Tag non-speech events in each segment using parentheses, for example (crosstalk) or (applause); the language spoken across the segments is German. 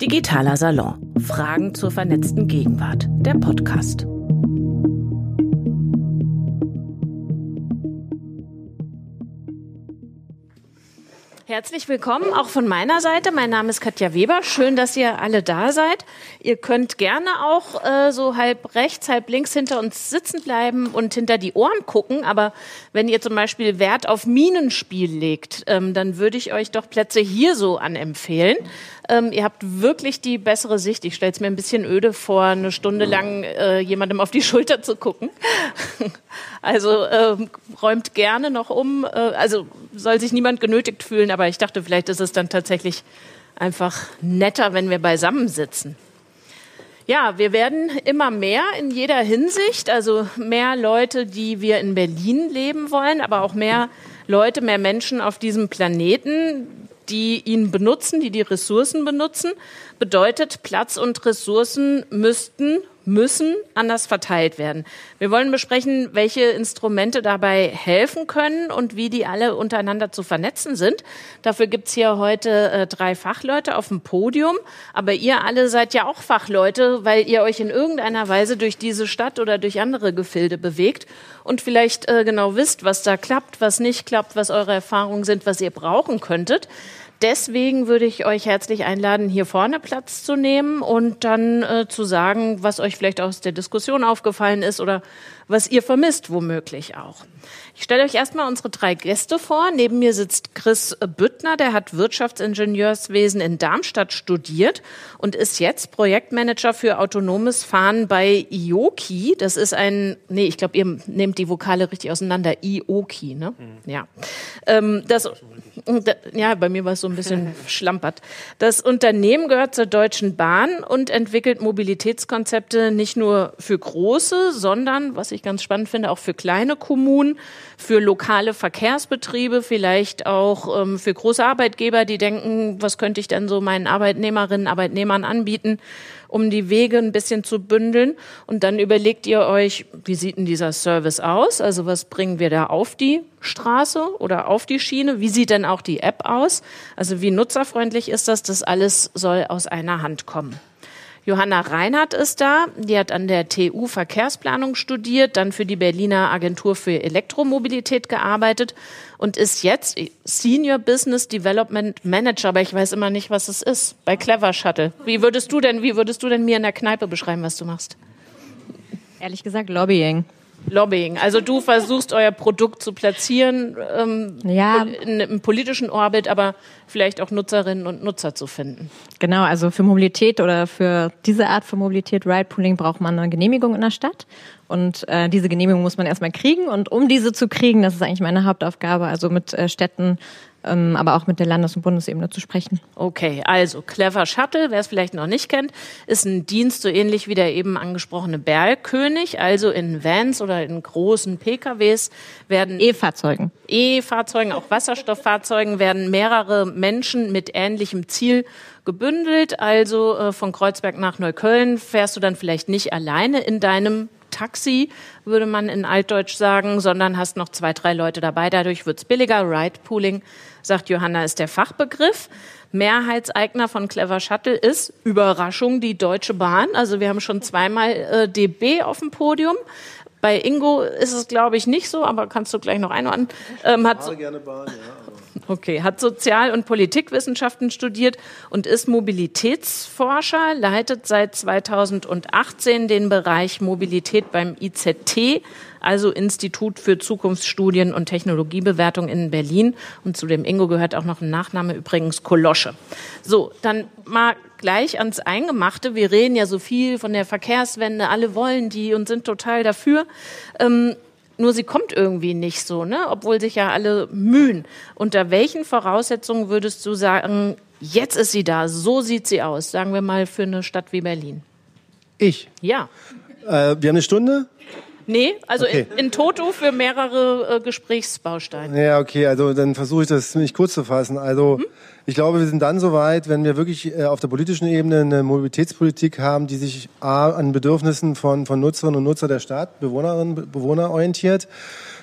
Digitaler Salon. Fragen zur vernetzten Gegenwart. Der Podcast. Herzlich willkommen auch von meiner Seite. Mein Name ist Katja Weber. Schön, dass ihr alle da seid. Ihr könnt gerne auch äh, so halb rechts, halb links hinter uns sitzen bleiben und hinter die Ohren gucken. Aber wenn ihr zum Beispiel Wert auf Minenspiel legt, ähm, dann würde ich euch doch Plätze hier so anempfehlen. Ähm, ihr habt wirklich die bessere Sicht. Ich stelle es mir ein bisschen öde vor, eine Stunde lang äh, jemandem auf die (laughs) Schulter zu gucken. also ähm, räumt gerne noch um. Äh, also soll sich niemand genötigt fühlen, aber ich dachte, vielleicht ist es dann tatsächlich einfach netter, wenn wir beisammen sitzen. Ja, wir werden immer mehr in jeder Hinsicht, also mehr Leute, die wir in Berlin leben wollen, aber auch mehr Leute, mehr Menschen auf diesem Planeten, die ihn benutzen, die die Ressourcen benutzen, bedeutet, Platz und Ressourcen müssten, müssen anders verteilt werden. Wir wollen besprechen, welche Instrumente dabei helfen können und wie die alle untereinander zu vernetzen sind. Dafür gibt's hier heute äh, drei Fachleute auf dem Podium. Aber ihr alle seid ja auch Fachleute, weil ihr euch in irgendeiner Weise durch diese Stadt oder durch andere Gefilde bewegt und vielleicht äh, genau wisst, was da klappt, was nicht klappt, was eure Erfahrungen sind, was ihr brauchen könntet. Deswegen würde ich euch herzlich einladen, hier vorne Platz zu nehmen und dann äh, zu sagen, was euch vielleicht aus der Diskussion aufgefallen ist oder was ihr vermisst, womöglich auch. Ich stelle euch erstmal unsere drei Gäste vor. Neben mir sitzt Chris Büttner, der hat Wirtschaftsingenieurswesen in Darmstadt studiert und ist jetzt Projektmanager für autonomes Fahren bei IOKI. Das ist ein, nee, ich glaube, ihr nehmt die Vokale richtig auseinander. IOKI, ne? Mhm. Ja. Ähm, das, ja, bei mir war es so ein bisschen (laughs) schlampert. Das Unternehmen gehört zur Deutschen Bahn und entwickelt Mobilitätskonzepte nicht nur für große, sondern, was ich ganz spannend finde, auch für kleine Kommunen, für lokale Verkehrsbetriebe, vielleicht auch ähm, für große Arbeitgeber, die denken, was könnte ich denn so meinen Arbeitnehmerinnen, Arbeitnehmern anbieten, um die Wege ein bisschen zu bündeln. Und dann überlegt ihr euch, wie sieht denn dieser Service aus? Also was bringen wir da auf die Straße oder auf die Schiene? Wie sieht denn auch die App aus? Also wie nutzerfreundlich ist das? Das alles soll aus einer Hand kommen. Johanna Reinhardt ist da. Die hat an der TU Verkehrsplanung studiert, dann für die Berliner Agentur für Elektromobilität gearbeitet und ist jetzt Senior Business Development Manager, aber ich weiß immer nicht, was es ist, bei Clever Shuttle. Wie würdest du denn, wie würdest du denn mir in der Kneipe beschreiben, was du machst? Ehrlich gesagt, Lobbying. Lobbying. Also du versuchst euer Produkt zu platzieren ähm, ja. in, im politischen Orbit, aber vielleicht auch Nutzerinnen und Nutzer zu finden. Genau, also für Mobilität oder für diese Art von Mobilität, Ride-Pooling, braucht man eine Genehmigung in der Stadt. Und äh, diese Genehmigung muss man erstmal kriegen. Und um diese zu kriegen, das ist eigentlich meine Hauptaufgabe, also mit äh, Städten aber auch mit der Landes- und Bundesebene zu sprechen. Okay, also Clever Shuttle, wer es vielleicht noch nicht kennt, ist ein Dienst so ähnlich wie der eben angesprochene Bergkönig. Also in Vans oder in großen PKWs werden E-Fahrzeugen, E-Fahrzeugen, auch Wasserstofffahrzeugen werden mehrere Menschen mit ähnlichem Ziel gebündelt. Also äh, von Kreuzberg nach Neukölln fährst du dann vielleicht nicht alleine in deinem Taxi, würde man in Altdeutsch sagen, sondern hast noch zwei, drei Leute dabei. Dadurch wird's billiger. Ride Pooling, sagt Johanna, ist der Fachbegriff. Mehrheitseigner von Clever Shuttle ist Überraschung die Deutsche Bahn. Also wir haben schon zweimal äh, DB auf dem Podium. Bei Ingo ist es, glaube ich, nicht so, aber kannst du gleich noch einordnen. Ähm, hat so, gerne Bahn, ja. Okay, hat Sozial- und Politikwissenschaften studiert und ist Mobilitätsforscher, leitet seit 2018 den Bereich Mobilität beim IZT, also Institut für Zukunftsstudien und Technologiebewertung in Berlin. Und zu dem Ingo gehört auch noch ein Nachname, übrigens Kolosche. So, dann mal gleich ans Eingemachte. Wir reden ja so viel von der Verkehrswende, alle wollen die und sind total dafür. Ähm, nur sie kommt irgendwie nicht so, ne? obwohl sich ja alle mühen. Unter welchen Voraussetzungen würdest du sagen, jetzt ist sie da, so sieht sie aus, sagen wir mal für eine Stadt wie Berlin? Ich? Ja. Äh, wir haben eine Stunde? Nee, also okay. in, in Toto für mehrere äh, Gesprächsbausteine. Ja, okay, also dann versuche ich das ziemlich kurz zu fassen. Also hm? ich glaube, wir sind dann soweit, wenn wir wirklich äh, auf der politischen Ebene eine Mobilitätspolitik haben, die sich A, an Bedürfnissen von, von Nutzerinnen und Nutzer der Stadt, Bewohnerinnen und Bewohner orientiert,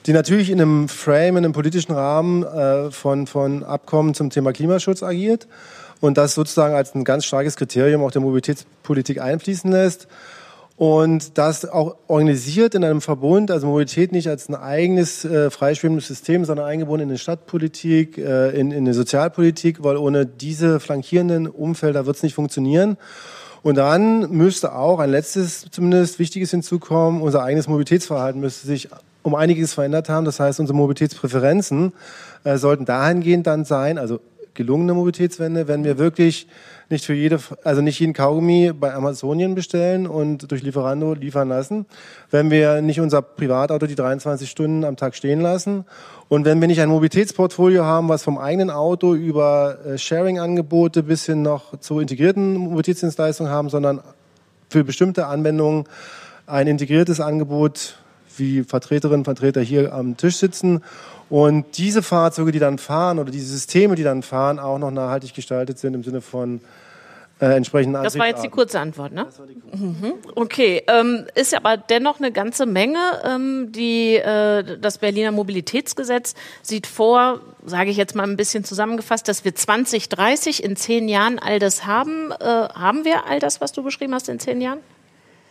die natürlich in einem Frame, in einem politischen Rahmen äh, von, von Abkommen zum Thema Klimaschutz agiert und das sozusagen als ein ganz starkes Kriterium auch der Mobilitätspolitik einfließen lässt und das auch organisiert in einem Verbund, also Mobilität nicht als ein eigenes äh, freischwimmendes System, sondern eingebunden in eine Stadtpolitik, äh, in, in eine Sozialpolitik, weil ohne diese flankierenden Umfelder wird es nicht funktionieren. Und dann müsste auch ein letztes, zumindest wichtiges hinzukommen, unser eigenes Mobilitätsverhalten müsste sich um einiges verändert haben. Das heißt, unsere Mobilitätspräferenzen äh, sollten dahingehend dann sein, also gelungene Mobilitätswende, wenn wir wirklich nicht für jede, also nicht jeden Kaugummi bei Amazonien bestellen und durch Lieferando liefern lassen, wenn wir nicht unser Privatauto die 23 Stunden am Tag stehen lassen und wenn wir nicht ein Mobilitätsportfolio haben, was vom eigenen Auto über äh, Sharing-Angebote bis hin noch zu integrierten Mobilitätsdienstleistungen haben, sondern für bestimmte Anwendungen ein integriertes Angebot wie Vertreterinnen und Vertreter hier am Tisch sitzen und diese Fahrzeuge, die dann fahren oder diese Systeme, die dann fahren, auch noch nachhaltig gestaltet sind im Sinne von äh, entsprechenden Das war jetzt die kurze Antwort, ne? Das war die kurze. Mhm. Okay, ähm, ist aber dennoch eine ganze Menge. Ähm, die, äh, das Berliner Mobilitätsgesetz sieht vor, sage ich jetzt mal ein bisschen zusammengefasst, dass wir 2030 in zehn Jahren all das haben. Äh, haben wir all das, was du beschrieben hast, in zehn Jahren?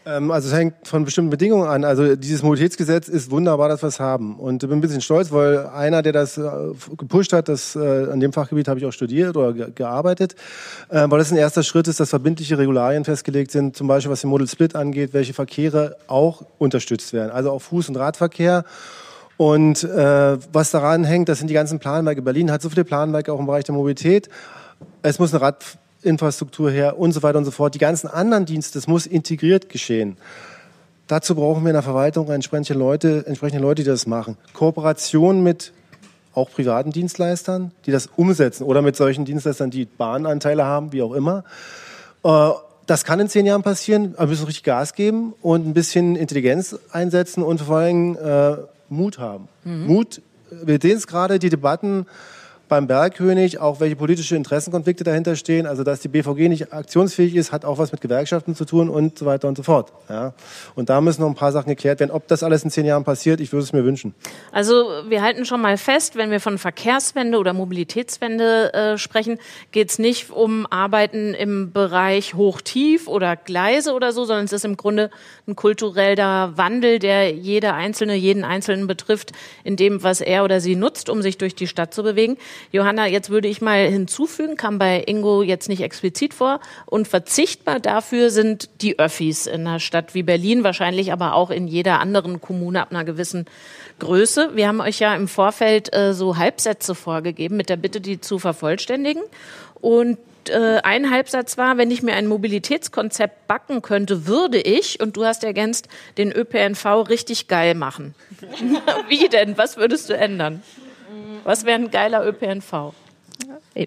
Ähm, also es hängt von bestimmten Bedingungen an. Also dieses Mobilitätsgesetz ist wunderbar, dass wir es haben. Und ich bin ein bisschen stolz, weil einer, der das äh, gepusht hat, das, äh, an dem Fachgebiet habe ich auch studiert oder gearbeitet, äh, weil das ein erster Schritt ist, dass verbindliche Regularien festgelegt sind, zum Beispiel was den Model Split angeht, welche Verkehre auch unterstützt werden. Also auch Fuß- und Radverkehr. Und äh, was daran hängt, das sind die ganzen Planwerke. Berlin hat so viele Planwerke auch im Bereich der Mobilität. Es muss eine Rad Infrastruktur her und so weiter und so fort. Die ganzen anderen Dienste, das muss integriert geschehen. Dazu brauchen wir in der Verwaltung entsprechende Leute, entsprechende Leute, die das machen. Kooperation mit auch privaten Dienstleistern, die das umsetzen oder mit solchen Dienstleistern, die Bahnanteile haben, wie auch immer. Äh, das kann in zehn Jahren passieren, aber wir müssen richtig Gas geben und ein bisschen Intelligenz einsetzen und vor allem äh, Mut haben. Mhm. Mut, wir sehen es gerade, die Debatten beim Bergkönig, auch welche politische Interessenkonflikte dahinter stehen. Also dass die BVG nicht aktionsfähig ist, hat auch was mit Gewerkschaften zu tun und so weiter und so fort. Ja. Und da müssen noch ein paar Sachen geklärt werden. Ob das alles in zehn Jahren passiert, ich würde es mir wünschen. Also wir halten schon mal fest, wenn wir von Verkehrswende oder Mobilitätswende äh, sprechen, geht es nicht um Arbeiten im Bereich Hoch-Tief oder Gleise oder so, sondern es ist im Grunde ein kultureller Wandel, der jeder Einzelne, jeden Einzelnen betrifft, in dem, was er oder sie nutzt, um sich durch die Stadt zu bewegen. Johanna, jetzt würde ich mal hinzufügen, kam bei Ingo jetzt nicht explizit vor. Und verzichtbar dafür sind die Öffis in einer Stadt wie Berlin, wahrscheinlich aber auch in jeder anderen Kommune ab einer gewissen Größe. Wir haben euch ja im Vorfeld äh, so Halbsätze vorgegeben mit der Bitte, die zu vervollständigen. Und äh, ein Halbsatz war, wenn ich mir ein Mobilitätskonzept backen könnte, würde ich, und du hast ergänzt, den ÖPNV richtig geil machen. (laughs) Wie denn? Was würdest du ändern? Was wäre ein geiler ÖPNV?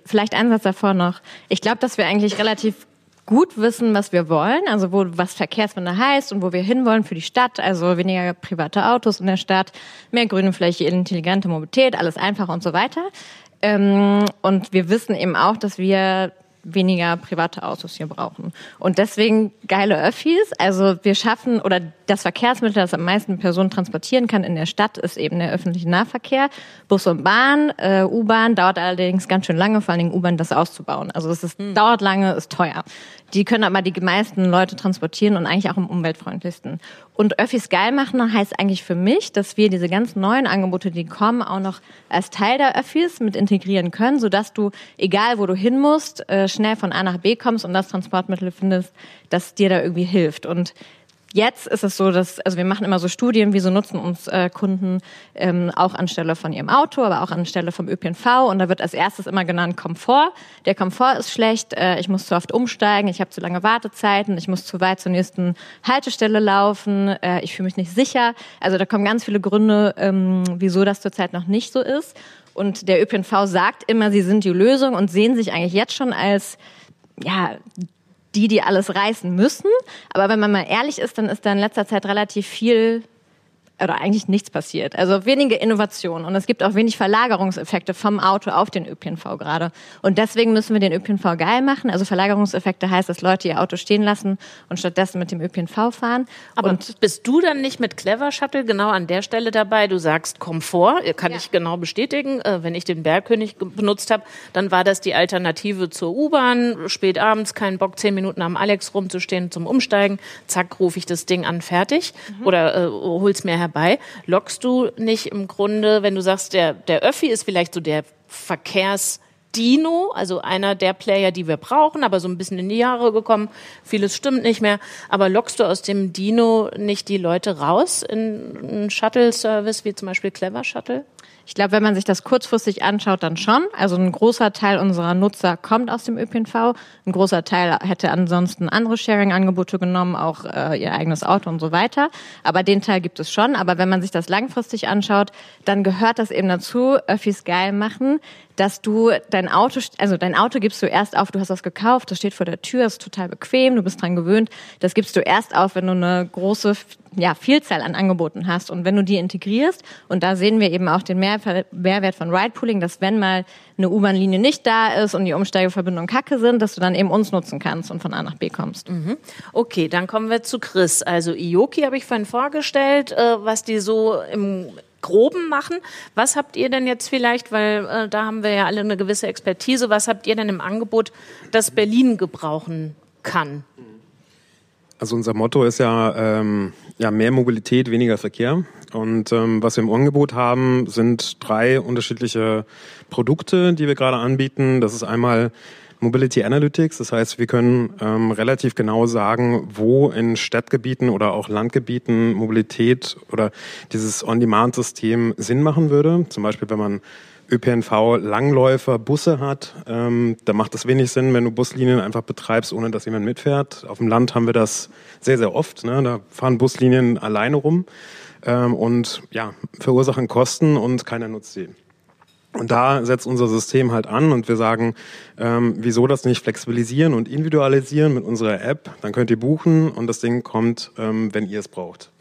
Vielleicht ein Satz davor noch. Ich glaube, dass wir eigentlich relativ gut wissen, was wir wollen, also wo, was Verkehrswende heißt und wo wir hinwollen für die Stadt, also weniger private Autos in der Stadt, mehr grüne Fläche, intelligente Mobilität, alles einfacher und so weiter. Ähm, und wir wissen eben auch, dass wir weniger private Autos hier brauchen. Und deswegen geile Öffis. Also wir schaffen, oder das Verkehrsmittel, das am meisten Personen transportieren kann in der Stadt, ist eben der öffentliche Nahverkehr. Bus und Bahn, äh, U-Bahn dauert allerdings ganz schön lange, vor allen Dingen U-Bahn das auszubauen. Also es ist, hm. dauert lange, ist teuer. Die können aber die meisten Leute transportieren und eigentlich auch am umweltfreundlichsten. Und Öffis geil machen heißt eigentlich für mich, dass wir diese ganz neuen Angebote, die kommen, auch noch als Teil der Öffis mit integrieren können, sodass du, egal wo du hin musst, äh, schnell von A nach B kommst und das Transportmittel findest, das dir da irgendwie hilft. Und Jetzt ist es so, dass, also wir machen immer so Studien, wieso nutzen uns äh, Kunden ähm, auch anstelle von ihrem Auto, aber auch anstelle vom ÖPNV. Und da wird als erstes immer genannt Komfort. Der Komfort ist schlecht, äh, ich muss zu oft umsteigen, ich habe zu lange Wartezeiten, ich muss zu weit zur nächsten Haltestelle laufen, äh, ich fühle mich nicht sicher. Also da kommen ganz viele Gründe, ähm, wieso das zurzeit noch nicht so ist. Und der ÖPNV sagt immer, sie sind die Lösung und sehen sich eigentlich jetzt schon als ja, die, die alles reißen müssen. Aber wenn man mal ehrlich ist, dann ist da in letzter Zeit relativ viel oder eigentlich nichts passiert. Also wenige Innovationen und es gibt auch wenig Verlagerungseffekte vom Auto auf den ÖPNV gerade. Und deswegen müssen wir den ÖPNV geil machen. Also Verlagerungseffekte heißt, dass Leute ihr Auto stehen lassen und stattdessen mit dem ÖPNV fahren. Aber und bist du dann nicht mit Clever Shuttle genau an der Stelle dabei? Du sagst Komfort, kann Ja. ich genau bestätigen. Äh, wenn ich den Bergkönig benutzt habe, dann war das die Alternative zur U-Bahn. Spät abends, keinen Bock, zehn Minuten am Alex rumzustehen zum Umsteigen. Zack, rufe ich das Ding an, fertig. Oder äh, hol's mir herbei. Lockst du nicht im Grunde, wenn du sagst, der, der Öffi ist vielleicht so der Verkehrs also einer der Player, die wir brauchen, aber so ein bisschen in die Jahre gekommen. Vieles stimmt nicht mehr. Aber lockst du aus dem Dino nicht die Leute raus in einen Shuttle-Service wie zum Beispiel Clever Shuttle? Ich glaube, wenn man sich das kurzfristig anschaut, dann schon. Also ein großer Teil unserer Nutzer kommt aus dem ÖPNV. Ein großer Teil hätte ansonsten andere Sharing-Angebote genommen, auch äh, ihr eigenes Auto und so weiter. Aber den Teil gibt es schon. Aber wenn man sich das langfristig anschaut, dann gehört das eben dazu, Öffis geil machen, dass du dein Auto, also dein Auto gibst du erst auf, du hast das gekauft, das steht vor der Tür, ist total bequem, du bist dran gewöhnt. Das gibst du erst auf, wenn du eine große ja, Vielzahl an Angeboten hast und wenn du die integrierst. Und da sehen wir eben auch den Mehr Mehrwert von Ride-Pooling, dass wenn mal eine U-Bahn-Linie nicht da ist und die Umsteigeverbindungen kacke sind, dass du dann eben uns nutzen kannst und von A nach B kommst. Okay, dann kommen wir zu Chris. Also Ioki habe ich vorhin vorgestellt, äh, was die so im Groben machen. Was habt ihr denn jetzt vielleicht, weil äh, da haben wir ja alle eine gewisse Expertise, was habt ihr denn im Angebot, das Berlin gebrauchen kann? Also unser Motto ist ja, ähm, ja mehr Mobilität, weniger Verkehr. Und ähm, was wir im Angebot haben, sind drei unterschiedliche Produkte, die wir gerade anbieten. Das ist einmal Mobility Analytics, das heißt, wir können ähm, relativ genau sagen, wo in Stadtgebieten oder auch Landgebieten Mobilität oder dieses On-Demand-System Sinn machen würde. Zum Beispiel, wenn man ÖPNV Langläufer Busse hat, ähm, da macht es wenig Sinn, wenn du Buslinien einfach betreibst, ohne dass jemand mitfährt. Auf dem Land haben wir das sehr, sehr oft. Ne? Da fahren Buslinien alleine rum ähm, und ja, verursachen Kosten und keiner nutzt sie. Und da setzt unser System halt an und wir sagen, ähm, wieso das nicht flexibilisieren und individualisieren mit unserer App? Dann könnt ihr buchen und das Ding kommt, ähm, wenn ihr es braucht.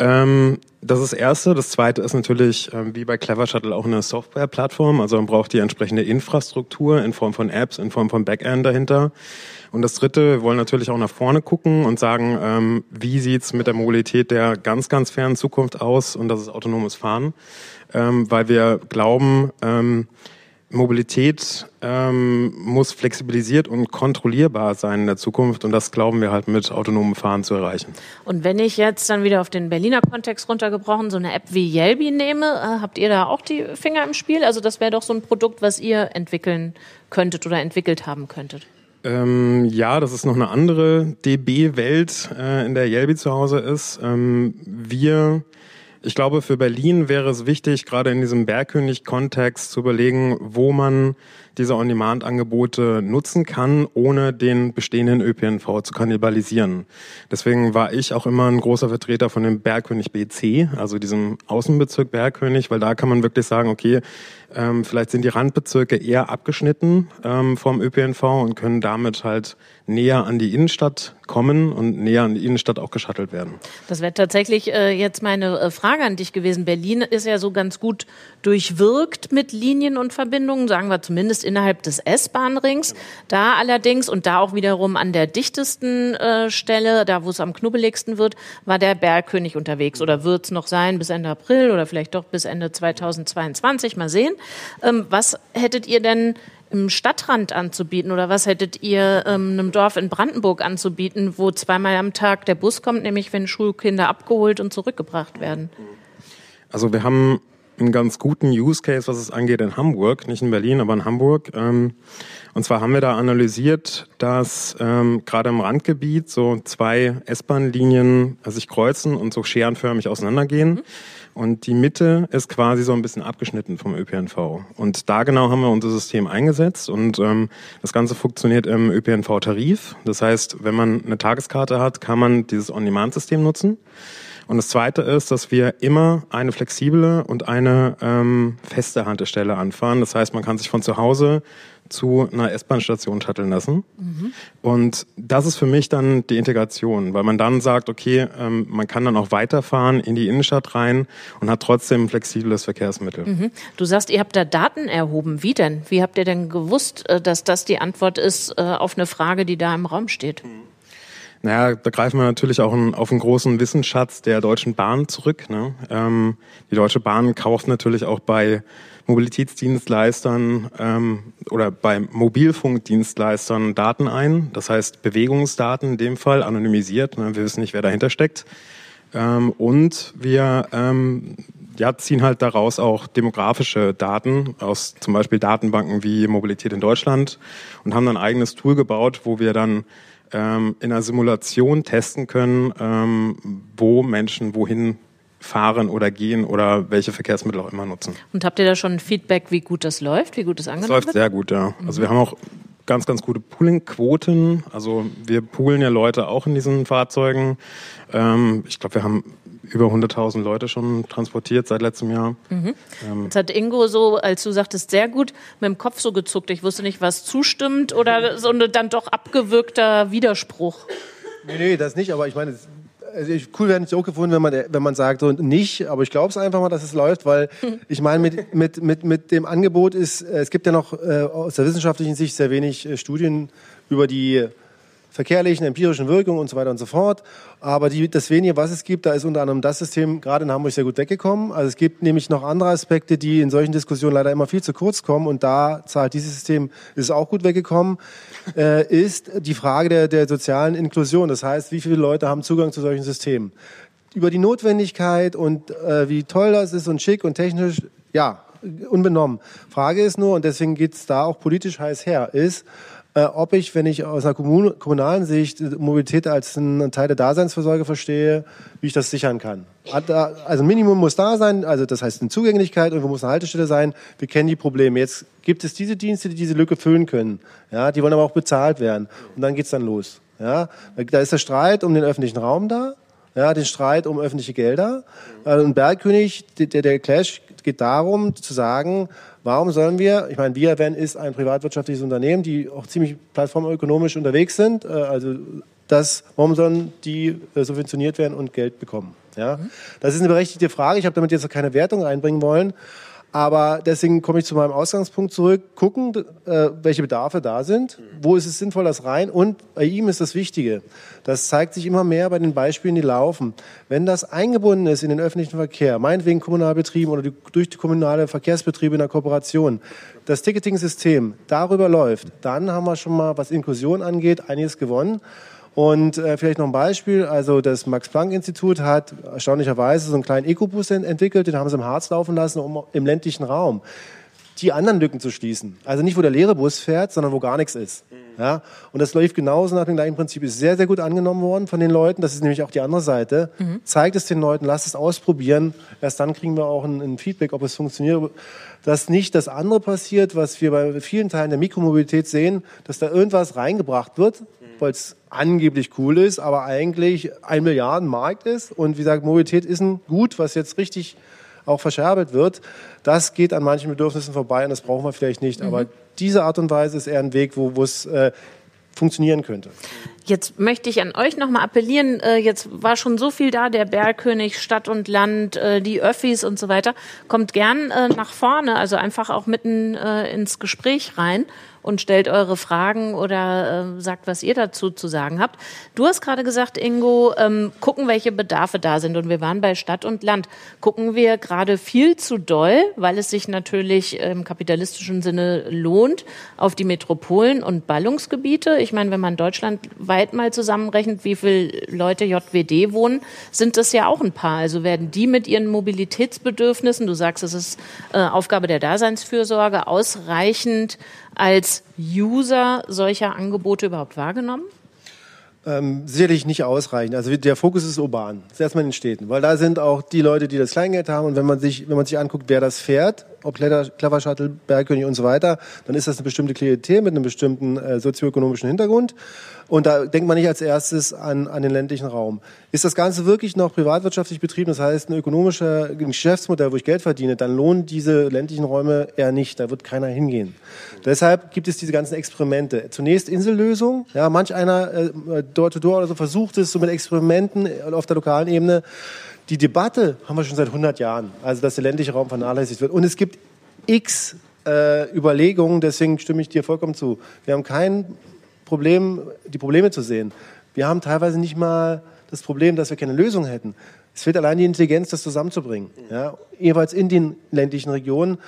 Ähm, das ist das Erste. Das Zweite ist natürlich, ähm, wie bei Clever Shuttle, auch eine Softwareplattform. Also man braucht die entsprechende Infrastruktur in Form von Apps, in Form von Backend dahinter. Und das Dritte, wir wollen natürlich auch nach vorne gucken und sagen, ähm, wie sieht's mit der Mobilität der ganz, ganz fernen Zukunft aus? Und das ist autonomes Fahren, ähm, weil wir glauben, ähm, Mobilität ähm, muss flexibilisiert und kontrollierbar sein in der Zukunft und das glauben wir halt mit autonomem Fahren zu erreichen. Und wenn ich jetzt dann wieder auf den Berliner Kontext runtergebrochen so eine App wie Yelby nehme, äh, habt ihr da auch die Finger im Spiel? Also das wäre doch so ein Produkt, was ihr entwickeln könntet oder entwickelt haben könntet. Ähm, ja, das ist noch eine andere DB-Welt, äh, in der Yelby zu Hause ist. Ähm, wir, ich glaube, für Berlin wäre es wichtig, gerade in diesem Bergkönig-Kontext zu überlegen, wo man diese On-Demand-Angebote nutzen kann, ohne den bestehenden ÖPNV zu kannibalisieren. Deswegen war ich auch immer ein großer Vertreter von dem Bergkönig BC, also diesem Außenbezirk Bergkönig, weil da kann man wirklich sagen, okay, ähm, vielleicht sind die Randbezirke eher abgeschnitten ähm, vom ÖPNV und können damit halt näher an die Innenstadt kommen und näher an die Innenstadt auch geschattelt werden. Das wäre tatsächlich äh, jetzt meine äh, Frage an dich gewesen. Berlin ist ja so ganz gut durchwirkt mit Linien und Verbindungen, sagen wir zumindest innerhalb des S-Bahn-Rings. Da allerdings und da auch wiederum an der dichtesten äh, Stelle, da wo es am knubbeligsten wird, war der Bergkönig unterwegs oder wird es noch sein bis Ende April oder vielleicht doch bis Ende 2022. Mal sehen. Ähm, was hättet ihr denn im Stadtrand anzubieten oder was hättet ihr ähm, einem Dorf in Brandenburg anzubieten, wo zweimal am Tag der Bus kommt, nämlich wenn Schulkinder abgeholt und zurückgebracht werden? Also wir haben einen ganz guten Use Case, was es angeht in Hamburg, nicht in Berlin, aber in Hamburg. Ähm, und zwar haben wir da analysiert, dass ähm, gerade im Randgebiet so zwei S-Bahn-Linien sich kreuzen und so scherenförmig auseinandergehen. Und die Mitte ist quasi so ein bisschen abgeschnitten vom ÖPNV. Und da genau haben wir unser System eingesetzt. Und ähm, das Ganze funktioniert im ÖPNV-Tarif. Das heißt, wenn man eine Tageskarte hat, kann man dieses On-Demand-System nutzen. Und das Zweite ist, dass wir immer eine flexible und eine ähm, feste Haltestelle anfahren. Das heißt, man kann sich von zu Hause zu einer S-Bahn-Station shutteln lassen. Mhm. Und das ist für mich dann die Integration, weil man dann sagt, okay, ähm, man kann dann auch weiterfahren in die Innenstadt rein und hat trotzdem ein flexibles Verkehrsmittel. Mhm. Du sagst, ihr habt da Daten erhoben. Wie denn? Wie habt ihr denn gewusst, äh, dass das die Antwort ist äh, auf eine Frage, die da im Raum steht? Mhm. Naja, da greifen wir natürlich auch auf einen großen Wissensschatz der Deutschen Bahn zurück. Ne? Ähm, die Deutsche Bahn kauft natürlich auch bei Mobilitätsdienstleistern ähm, oder bei Mobilfunkdienstleistern Daten ein. Das heißt Bewegungsdaten in dem Fall, anonymisiert. Ne? Wir wissen nicht, wer dahinter steckt. Ähm, und wir ähm, ja, ziehen halt daraus auch demografische Daten aus zum Beispiel Datenbanken wie Mobilität in Deutschland und haben dann ein eigenes Tool gebaut, wo wir dann ähm, in einer Simulation testen können, ähm, wo Menschen wohin fahren oder gehen oder welche Verkehrsmittel auch immer nutzen. Und habt ihr da schon Feedback, wie gut das läuft, wie gut es angenommen wird? Es läuft sehr gut, ja. Mhm. Also wir haben auch ganz, ganz gute Pooling-Quoten. Also wir poolen ja Leute auch in diesen Fahrzeugen. Ähm, ich glaube, wir haben über 100.000 Leute schon transportiert seit letztem Jahr. Mhm. Ähm. Jetzt hat Ingo so, als du sagtest, sehr gut mit dem Kopf so gezuckt. Ich wusste nicht, was zustimmt oder so ein dann doch abgewürgter Widerspruch. Nee, nee, das nicht, aber ich meine, also cool wäre nicht so gefunden, wenn man, wenn man sagt so nicht, aber ich glaube es einfach mal, dass es läuft, weil (laughs) ich meine, mit, mit, mit, mit dem Angebot ist, es gibt ja noch äh, aus der wissenschaftlichen Sicht sehr wenig äh, Studien über die verkehrlichen, empirischen Wirkungen und so weiter und so fort. Aber die, das wenige, was es gibt, da ist unter anderem das System gerade in Hamburg sehr gut weggekommen. Also es gibt nämlich noch andere Aspekte, die in solchen Diskussionen leider immer viel zu kurz kommen. Und da zahlt dieses System, ist auch gut weggekommen, äh, ist die Frage der, der sozialen Inklusion. Das heißt, wie viele Leute haben Zugang zu solchen Systemen? Über die Notwendigkeit und äh, wie toll das ist und schick und technisch, ja, unbenommen. Frage ist nur, und deswegen geht's da auch politisch heiß her, ist, äh, ob ich, wenn ich aus einer Kommun kommunalen Sicht Mobilität als einen Teil der Daseinsvorsorge verstehe, wie ich das sichern kann. Also Minimum muss da sein, also das heißt eine Zugänglichkeit, irgendwo muss eine Haltestelle sein. Wir kennen die Probleme. Jetzt gibt es diese Dienste, die diese Lücke füllen können. Ja, die wollen aber auch bezahlt werden. Und dann geht's dann los. Ja, da ist der Streit um den öffentlichen Raum da. Ja, den Streit um öffentliche Gelder. Also ein Bergkönig, der, der Clash geht darum zu sagen, Warum sollen wir, ich meine, wir werden ist ein privatwirtschaftliches Unternehmen, die auch ziemlich plattformökonomisch unterwegs sind, äh, also das, warum sollen die äh, subventioniert werden und Geld bekommen? Ja? Das ist eine berechtigte Frage. Ich habe damit jetzt keine Wertung reinbringen wollen. Aber deswegen komme ich zu meinem Ausgangspunkt zurück, gucken, äh, welche Bedarfe da sind, wo ist es sinnvoll, das rein und bei ihm ist das Wichtige. Das zeigt sich immer mehr bei den Beispielen, die laufen. Wenn das eingebunden ist in den öffentlichen Verkehr, meinetwegen Kommunalbetrieben oder die, durch die kommunale Verkehrsbetriebe in der Kooperation, das Ticketing-System darüber läuft, dann haben wir schon mal, was Inklusion angeht, einiges gewonnen. Und äh, vielleicht noch ein Beispiel. Also das Max-Planck-Institut hat erstaunlicherweise so einen kleinen Ecobus entwickelt, den haben sie im Harz laufen lassen, um im ländlichen Raum die anderen Lücken zu schließen. Also nicht, wo der leere Bus fährt, sondern wo gar nichts ist. Ja? Und das läuft genauso nach dem gleichen Prinzip. Ist sehr, sehr gut angenommen worden von den Leuten. Das ist nämlich auch die andere Seite. Mhm. Zeigt es den Leuten, lasst es ausprobieren. Erst dann kriegen wir auch ein, ein Feedback, ob es funktioniert. Dass nicht das andere passiert, was wir bei vielen Teilen der Mikromobilität sehen, dass da irgendwas reingebracht wird, weil es angeblich cool ist, aber eigentlich ein Milliardenmarkt ist. Und wie gesagt, Mobilität ist ein Gut, was jetzt richtig auch verscherbelt wird. Das geht an manchen Bedürfnissen vorbei und das brauchen wir vielleicht nicht. Mhm. Aber diese Art und Weise ist eher ein Weg, wo es äh, funktionieren könnte. Jetzt möchte ich an euch nochmal appellieren. Äh, jetzt war schon so viel da, der Bergkönig, Stadt und Land, äh, die Öffis und so weiter. Kommt gern nach vorne, also einfach auch mitten ins Gespräch rein und stellt eure Fragen oder äh, sagt, was ihr dazu zu sagen habt. Du hast gerade gesagt, Ingo, ähm, gucken, welche Bedarfe da sind. Und wir waren bei Stadt und Land. Gucken wir gerade viel zu doll, weil es sich natürlich im kapitalistischen Sinne lohnt, auf die Metropolen und Ballungsgebiete. Ich meine, wenn man deutschlandweit mal zusammenrechnet, wie viele Leute JWD wohnen, sind das ja auch ein paar. Also werden die mit ihren Mobilitätsbedürfnissen, du sagst, es ist äh, Aufgabe der Daseinsfürsorge, ausreichend als User solcher Angebote überhaupt wahrgenommen? Ähm, sicherlich nicht ausreichend. Also der Fokus ist urban. Das ist erstmal in den Städten, weil da sind auch die Leute, die das Kleingeld haben. Und wenn man sich, wenn man sich anguckt, wer das fährt, ob Clever Shuttle, Bergkönig und so weiter, dann ist das eine bestimmte Klientel mit einem bestimmten äh, sozioökonomischen Hintergrund. Und da denkt man nicht als erstes an, an den ländlichen Raum. Ist das Ganze wirklich noch privatwirtschaftlich betrieben, das heißt ein ökonomischer Geschäftsmodell, wo ich Geld verdiene, dann lohnen diese ländlichen Räume eher nicht. Da wird keiner hingehen. Deshalb gibt es diese ganzen Experimente. Zunächst Insellösung. Ja, manch einer äh, Door-to-Door oder so versucht es so mit Experimenten auf der lokalen Ebene. Die Debatte haben wir schon seit 100 Jahren, also dass der ländliche Raum vernachlässigt wird. Und es gibt x äh, Überlegungen, deswegen stimme ich dir vollkommen zu. Wir haben kein Problem, die Probleme zu sehen. Wir haben teilweise nicht mal das Problem, dass wir keine Lösung hätten. Es fehlt allein die Intelligenz, das zusammenzubringen. Ja, jeweils in den ländlichen Regionen.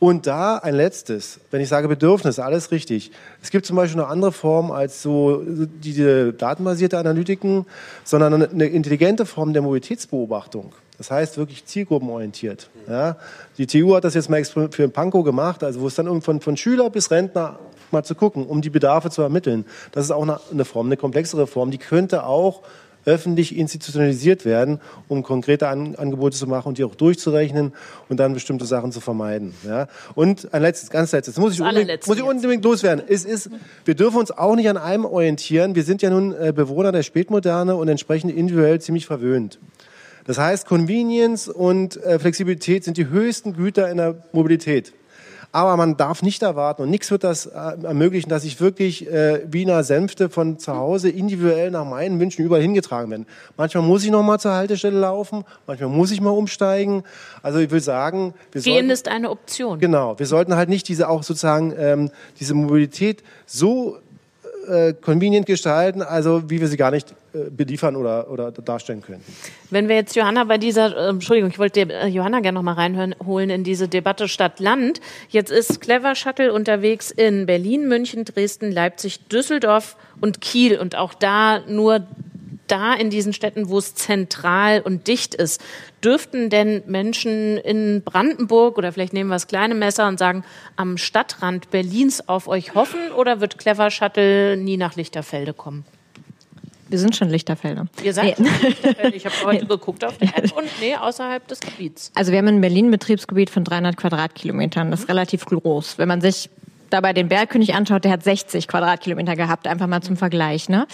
Und da ein letztes, wenn ich sage Bedürfnis, alles richtig. Es gibt zum Beispiel eine andere Form als so diese datenbasierte Analytiken, sondern eine intelligente Form der Mobilitätsbeobachtung. Das heißt wirklich zielgruppenorientiert. Ja. Die TU hat das jetzt mal für Pankow gemacht, also wo es dann von, von Schüler bis Rentner mal zu gucken, um die Bedarfe zu ermitteln. Das ist auch eine, Form, eine komplexere Form. Die könnte auch öffentlich institutionalisiert werden, um konkrete An Angebote zu machen und die auch durchzurechnen und dann bestimmte Sachen zu vermeiden. Ja? Und ein letztes, ganz letztes, das muss ich, unbedingt, muss ich unbedingt loswerden. Es ist, wir dürfen uns auch nicht an einem orientieren. Wir sind ja nun äh, Bewohner der Spätmoderne und entsprechend individuell ziemlich verwöhnt. Das heißt, Convenience und äh, Flexibilität sind die höchsten Güter in der Mobilität. Aber man darf nicht erwarten und nichts wird das äh, ermöglichen, dass ich wirklich äh, Wiener Sänfte von zu Hause individuell nach meinen Wünschen überall hingetragen werden. Manchmal muss ich noch mal zur Haltestelle laufen, manchmal muss ich mal umsteigen. Also ich will sagen, wir Gehen sollten, ist eine Option. Genau, wir sollten halt nicht diese auch sozusagen ähm, diese Mobilität so äh, convenient gestalten, also wie wir sie gar nicht beliefern oder, oder darstellen können. Wenn wir jetzt Johanna bei dieser, äh, Entschuldigung, ich wollte äh, Johanna gerne noch mal reinholen in diese Debatte Stadt-Land. Jetzt ist Clever Shuttle unterwegs in Berlin, München, Dresden, Leipzig, Düsseldorf und Kiel und auch da nur da in diesen Städten, wo es zentral und dicht ist, dürften denn Menschen in Brandenburg oder vielleicht nehmen wir das kleine Messer und sagen, am Stadtrand Berlins auf euch hoffen oder wird Clever Shuttle nie nach Lichterfelde kommen? Wir sind schon Lichterfelder. Ihr seid nee. Lichterfelde. Ich habe heute (laughs) geguckt auf die App und nee, außerhalb des Gebiets. Also wir haben in Berlin ein Betriebsgebiet von 300 Quadratkilometern. Das ist relativ groß. Wenn man sich dabei den Bergkönig anschaut, der hat 60 Quadratkilometer gehabt, einfach mal zum Vergleich. Ne?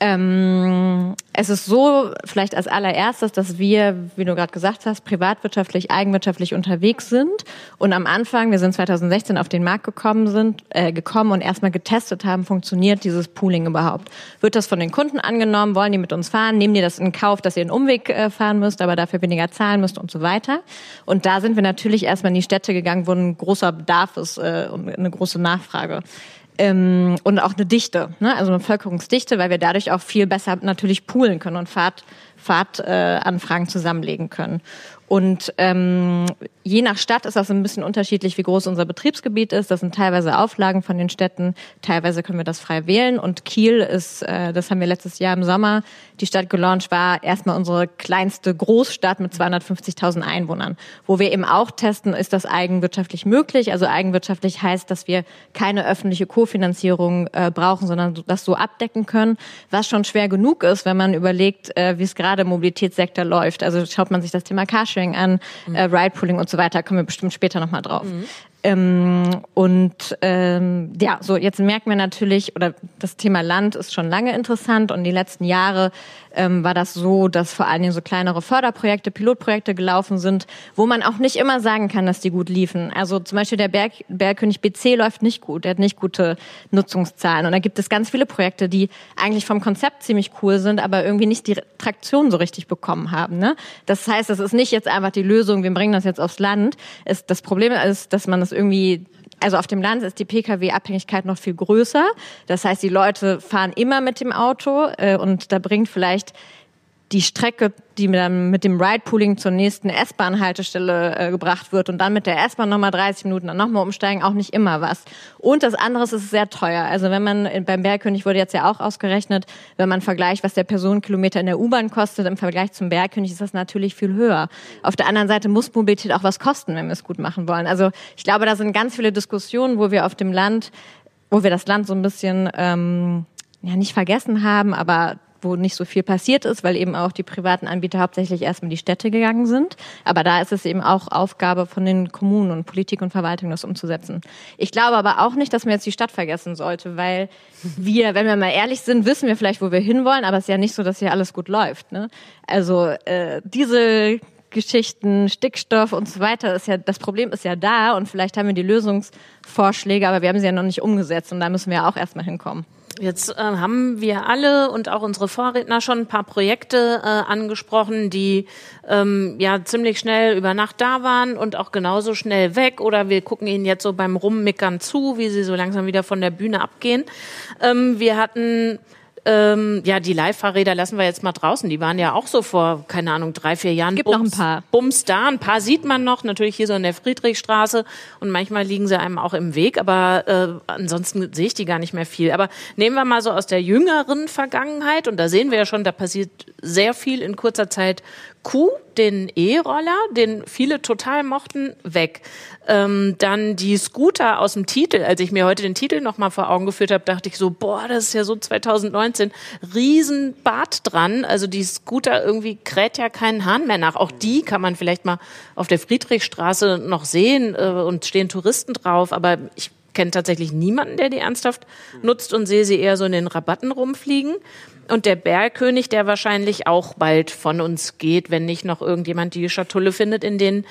Ähm, es ist so, vielleicht als allererstes, dass wir, wie du gerade gesagt hast, privatwirtschaftlich, eigenwirtschaftlich unterwegs sind und am Anfang, wir sind 2016 auf den Markt gekommen sind, äh, gekommen und erstmal getestet haben, funktioniert dieses Pooling überhaupt? Wird das von den Kunden angenommen? Wollen die mit uns fahren? Nehmen die das in Kauf, dass ihr einen Umweg äh, fahren müsst, aber dafür weniger zahlen müsst und so weiter? Und da sind wir natürlich erstmal in die Städte gegangen, wo ein großer Bedarf ist äh, und eine große Nachfrage ähm, und auch eine Dichte, ne? also eine Bevölkerungsdichte, weil wir dadurch auch viel besser natürlich poolen können und Fahrt, Fahrtanfragen äh, zusammenlegen können. Und ähm, je nach Stadt ist das ein bisschen unterschiedlich, wie groß unser Betriebsgebiet ist. Das sind teilweise Auflagen von den Städten, teilweise können wir das frei wählen. Und Kiel ist, äh, das haben wir letztes Jahr im Sommer, die Stadt gelauncht war, erstmal unsere kleinste Großstadt mit 250.000 Einwohnern. Wo wir eben auch testen, ist das eigenwirtschaftlich möglich. Also eigenwirtschaftlich heißt, dass wir keine öffentliche Kofinanzierung äh, brauchen, sondern das so abdecken können, was schon schwer genug ist, wenn man überlegt, äh, wie es gerade im Mobilitätssektor läuft. Also schaut man sich das Thema Carsharing an, mhm. äh, Ride-Pooling und so weiter, kommen wir bestimmt später nochmal drauf. Mhm. Ähm, und ähm, ja, so jetzt merken wir natürlich, oder das Thema Land ist schon lange interessant und die letzten Jahre ähm, war das so, dass vor allen Dingen so kleinere Förderprojekte, Pilotprojekte gelaufen sind, wo man auch nicht immer sagen kann, dass die gut liefen. Also zum Beispiel der Berg, Bergkönig BC läuft nicht gut, der hat nicht gute Nutzungszahlen. Und da gibt es ganz viele Projekte, die eigentlich vom Konzept ziemlich cool sind, aber irgendwie nicht die Traktion so richtig bekommen haben. Ne? Das heißt, das ist nicht jetzt einfach die Lösung, wir bringen das jetzt aufs Land. Es, das Problem ist, dass man das irgendwie also auf dem Land ist die Pkw-Abhängigkeit noch viel größer. Das heißt, die Leute fahren immer mit dem Auto äh, und da bringt vielleicht die Strecke, die dann mit dem Ride-Pooling zur nächsten S-Bahn-Haltestelle äh, gebracht wird und dann mit der S-Bahn nochmal 30 Minuten dann nochmal umsteigen, auch nicht immer was. Und das andere ist, ist sehr teuer. Also wenn man, beim Bergkönig wurde jetzt ja auch ausgerechnet, wenn man vergleicht, was der Personenkilometer in der U-Bahn kostet im Vergleich zum Bergkönig, ist das natürlich viel höher. Auf der anderen Seite muss Mobilität auch was kosten, wenn wir es gut machen wollen. Also ich glaube, da sind ganz viele Diskussionen, wo wir auf dem Land, wo wir das Land so ein bisschen... Ähm, ja nicht vergessen haben, aber wo nicht so viel passiert ist, weil eben auch die privaten Anbieter hauptsächlich erstmal in die Städte gegangen sind. Aber da ist es eben auch Aufgabe von den Kommunen und Politik und Verwaltung, das umzusetzen. Ich glaube aber auch nicht, dass man jetzt die Stadt vergessen sollte, weil wir, wenn wir mal ehrlich sind, wissen wir vielleicht, wo wir hinwollen, aber es ist ja nicht so, dass hier alles gut läuft. Ne? Also äh, diese Geschichten, Stickstoff und so weiter ist ja, das Problem ist ja da und vielleicht haben wir die Lösungsvorschläge, aber wir haben sie ja noch nicht umgesetzt und da müssen wir auch erstmal hinkommen. Jetzt äh, haben wir alle und auch unsere Vorredner schon ein paar Projekte äh, angesprochen, die ähm, ja ziemlich schnell über Nacht da waren und auch genauso schnell weg. Oder wir gucken ihnen jetzt so beim Rummickern zu, wie sie so langsam wieder von der Bühne abgehen. Ähm, wir hatten ähm, ja, die Leihfahrräder lassen wir jetzt mal draußen. Die waren ja auch so vor, keine Ahnung, drei, vier Jahren. Gibt Bums, noch ein paar. Bums da. Ein paar sieht man noch, natürlich hier so in der Friedrichstraße. Und manchmal liegen sie einem auch im Weg. Aber äh, ansonsten sehe ich die gar nicht mehr viel. Aber nehmen wir mal so aus der jüngeren Vergangenheit. Und da sehen wir ja schon, da passiert sehr viel in kurzer Zeit. Q, den E-Roller, den viele total mochten, weg. Ähm, dann die Scooter aus dem Titel. Als ich mir heute den Titel nochmal vor Augen geführt habe, dachte ich so, boah, das ist ja so 2019. Riesenbart dran. Also die Scooter irgendwie kräht ja keinen Hahn mehr nach. Auch die kann man vielleicht mal auf der Friedrichstraße noch sehen äh, und stehen Touristen drauf. Aber ich kenne tatsächlich niemanden, der die ernsthaft nutzt und sehe sie eher so in den Rabatten rumfliegen. Und der Bergkönig, der wahrscheinlich auch bald von uns geht, wenn nicht noch irgendjemand die Schatulle findet, in, den,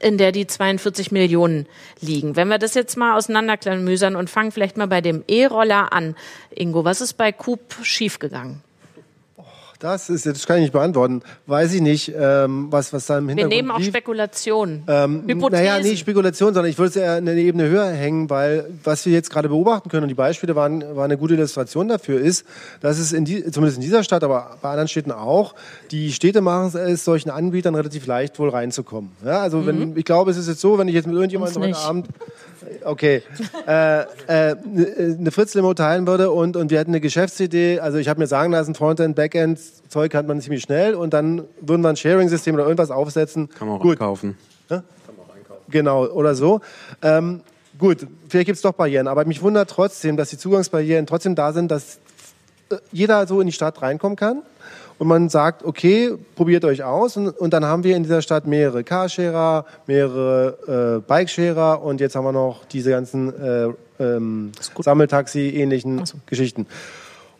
in der die 42 Millionen liegen. Wenn wir das jetzt mal auseinanderklamüsern und fangen vielleicht mal bei dem E-Roller an. Ingo, was ist bei Coop schiefgegangen? Das ist, das kann ich nicht beantworten. Weiß ich nicht, ähm, was, was da im Hintergrund Wir nehmen auch lief. Spekulationen. Ähm, Hypothesen. naja, nicht Spekulation, sondern ich würde es eher eine Ebene höher hängen, weil was wir jetzt gerade beobachten können, und die Beispiele waren, waren eine gute Illustration dafür, ist, dass es in die, zumindest in dieser Stadt, aber bei anderen Städten auch, die Städte machen es solchen Anbietern relativ leicht wohl reinzukommen. Ja, also Mhm. wenn, ich glaube, es ist jetzt so, wenn ich jetzt mit irgendjemandem heute. Abend Okay. äh, äh, eine Fritz-Limo teilen würde und, und wir hätten eine Geschäftsidee. Also ich habe mir sagen lassen, Frontend, Backend, Zeug hat man ziemlich schnell und dann würden wir ein Sharing-System oder irgendwas aufsetzen. Kann man auch Gut, kaufen. genau, oder so. Ähm, gut, vielleicht gibt es doch Barrieren, aber mich wundert trotzdem, dass die Zugangsbarrieren trotzdem da sind, dass äh, jeder so in die Stadt reinkommen kann und man sagt, okay, probiert euch aus und, und dann haben wir in dieser Stadt mehrere Carsharer, mehrere äh, Bikesharer und jetzt haben wir noch diese ganzen äh, ähm, Sammeltaxi-ähnlichen Geschichten.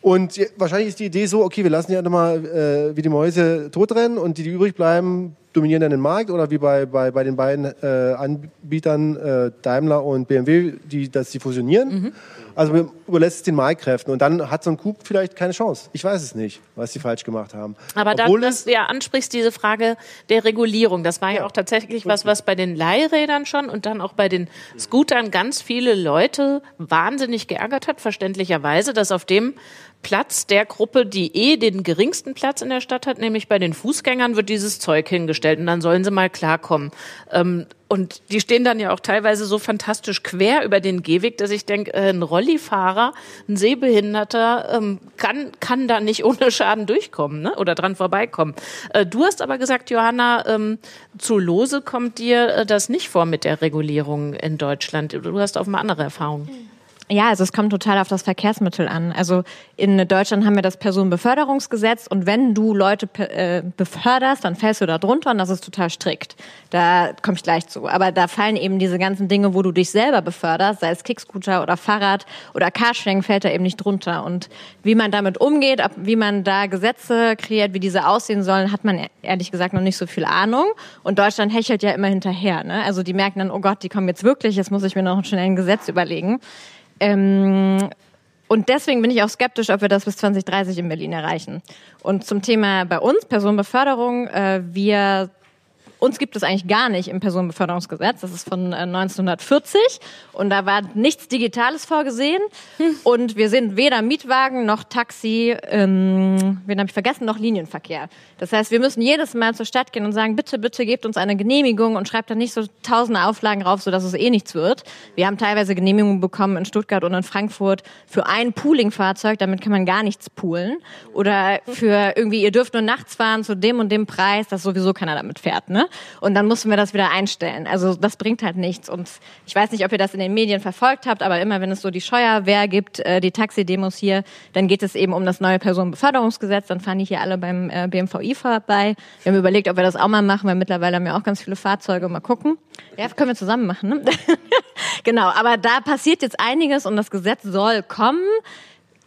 Und wahrscheinlich ist die Idee so, okay, wir lassen die einfach mal äh, wie die Mäuse totrennen und die, die übrig bleiben, dominieren dann den Markt oder wie bei, bei, bei den beiden äh, Anbietern äh, Daimler und BMW, die, dass die fusionieren. Also man überlässt es den Marktkräften und dann hat so ein Coup vielleicht keine Chance. Ich weiß es nicht, was die falsch gemacht haben. Aber da, Obwohl dass du ja ansprichst, diese Frage der Regulierung, das war ja, auch tatsächlich was, was bei den Leihrädern schon und dann auch bei den Scootern ganz viele Leute wahnsinnig geärgert hat, verständlicherweise, dass auf dem Platz der Gruppe, die eh den geringsten Platz in der Stadt hat, nämlich bei den Fußgängern, wird dieses Zeug hingestellt und dann sollen sie mal klarkommen. Ähm, und die stehen dann ja auch teilweise so fantastisch quer über den Gehweg, dass ich denke, äh, ein Rollifahrer, ein Sehbehinderter ähm, kann, kann da nicht (laughs) ohne Schaden durchkommen ne? oder dran vorbeikommen. Äh, du hast aber gesagt, Johanna, ähm, zu Lose kommt dir äh, das nicht vor mit der Regulierung in Deutschland. Du hast offenbar andere Erfahrungen. Ja, also es kommt total auf das Verkehrsmittel an. Also in Deutschland haben wir das Personenbeförderungsgesetz und wenn du Leute äh, beförderst, dann fällst du da drunter und das ist total strikt. Da komme ich gleich zu. Aber da fallen eben diese ganzen Dinge, wo du dich selber beförderst, sei es Kickscooter oder Fahrrad oder Carsharing, fällt da eben nicht drunter. Und wie man damit umgeht, wie man da Gesetze kreiert, wie diese aussehen sollen, hat man e- ehrlich gesagt noch nicht so viel Ahnung. Und Deutschland hechelt ja immer hinterher. Ne? Also die merken dann, oh Gott, die kommen jetzt wirklich, jetzt muss ich mir noch schnell ein Gesetz überlegen. Ähm, und deswegen bin ich auch skeptisch, ob wir das bis 2030 in Berlin erreichen. Und zum Thema bei uns, Personenbeförderung, äh, wir uns gibt es eigentlich gar nicht im Personenbeförderungsgesetz. Das ist von äh, 1940 und da war nichts Digitales vorgesehen. Und wir sind weder Mietwagen noch Taxi, ähm, wen habe ich vergessen, noch Linienverkehr. Das heißt, wir müssen jedes Mal zur Stadt gehen und sagen, bitte, bitte gebt uns eine Genehmigung und schreibt da nicht so tausende Auflagen drauf, sodass es eh nichts wird. Wir haben teilweise Genehmigungen bekommen in Stuttgart und in Frankfurt für ein Pooling-Fahrzeug, damit kann man gar nichts poolen. Oder für irgendwie, ihr dürft nur nachts fahren zu dem und dem Preis, dass sowieso keiner damit fährt. Ne? Und dann mussten wir das wieder einstellen. Also das bringt halt nichts. Und ich weiß nicht, ob ihr das in den Medien verfolgt habt, aber immer wenn es so die Scheuerwehr gibt, äh, die Taxidemos hier, dann geht es eben um das neue Personenbeförderungsgesetz. Dann fahren die hier alle beim äh, BMVI vorbei. Wir haben überlegt, ob wir das auch mal machen, weil mittlerweile haben wir auch ganz viele Fahrzeuge. Mal gucken. Ja, können wir zusammen machen. Ne? (laughs) genau, aber da passiert jetzt einiges und das Gesetz soll kommen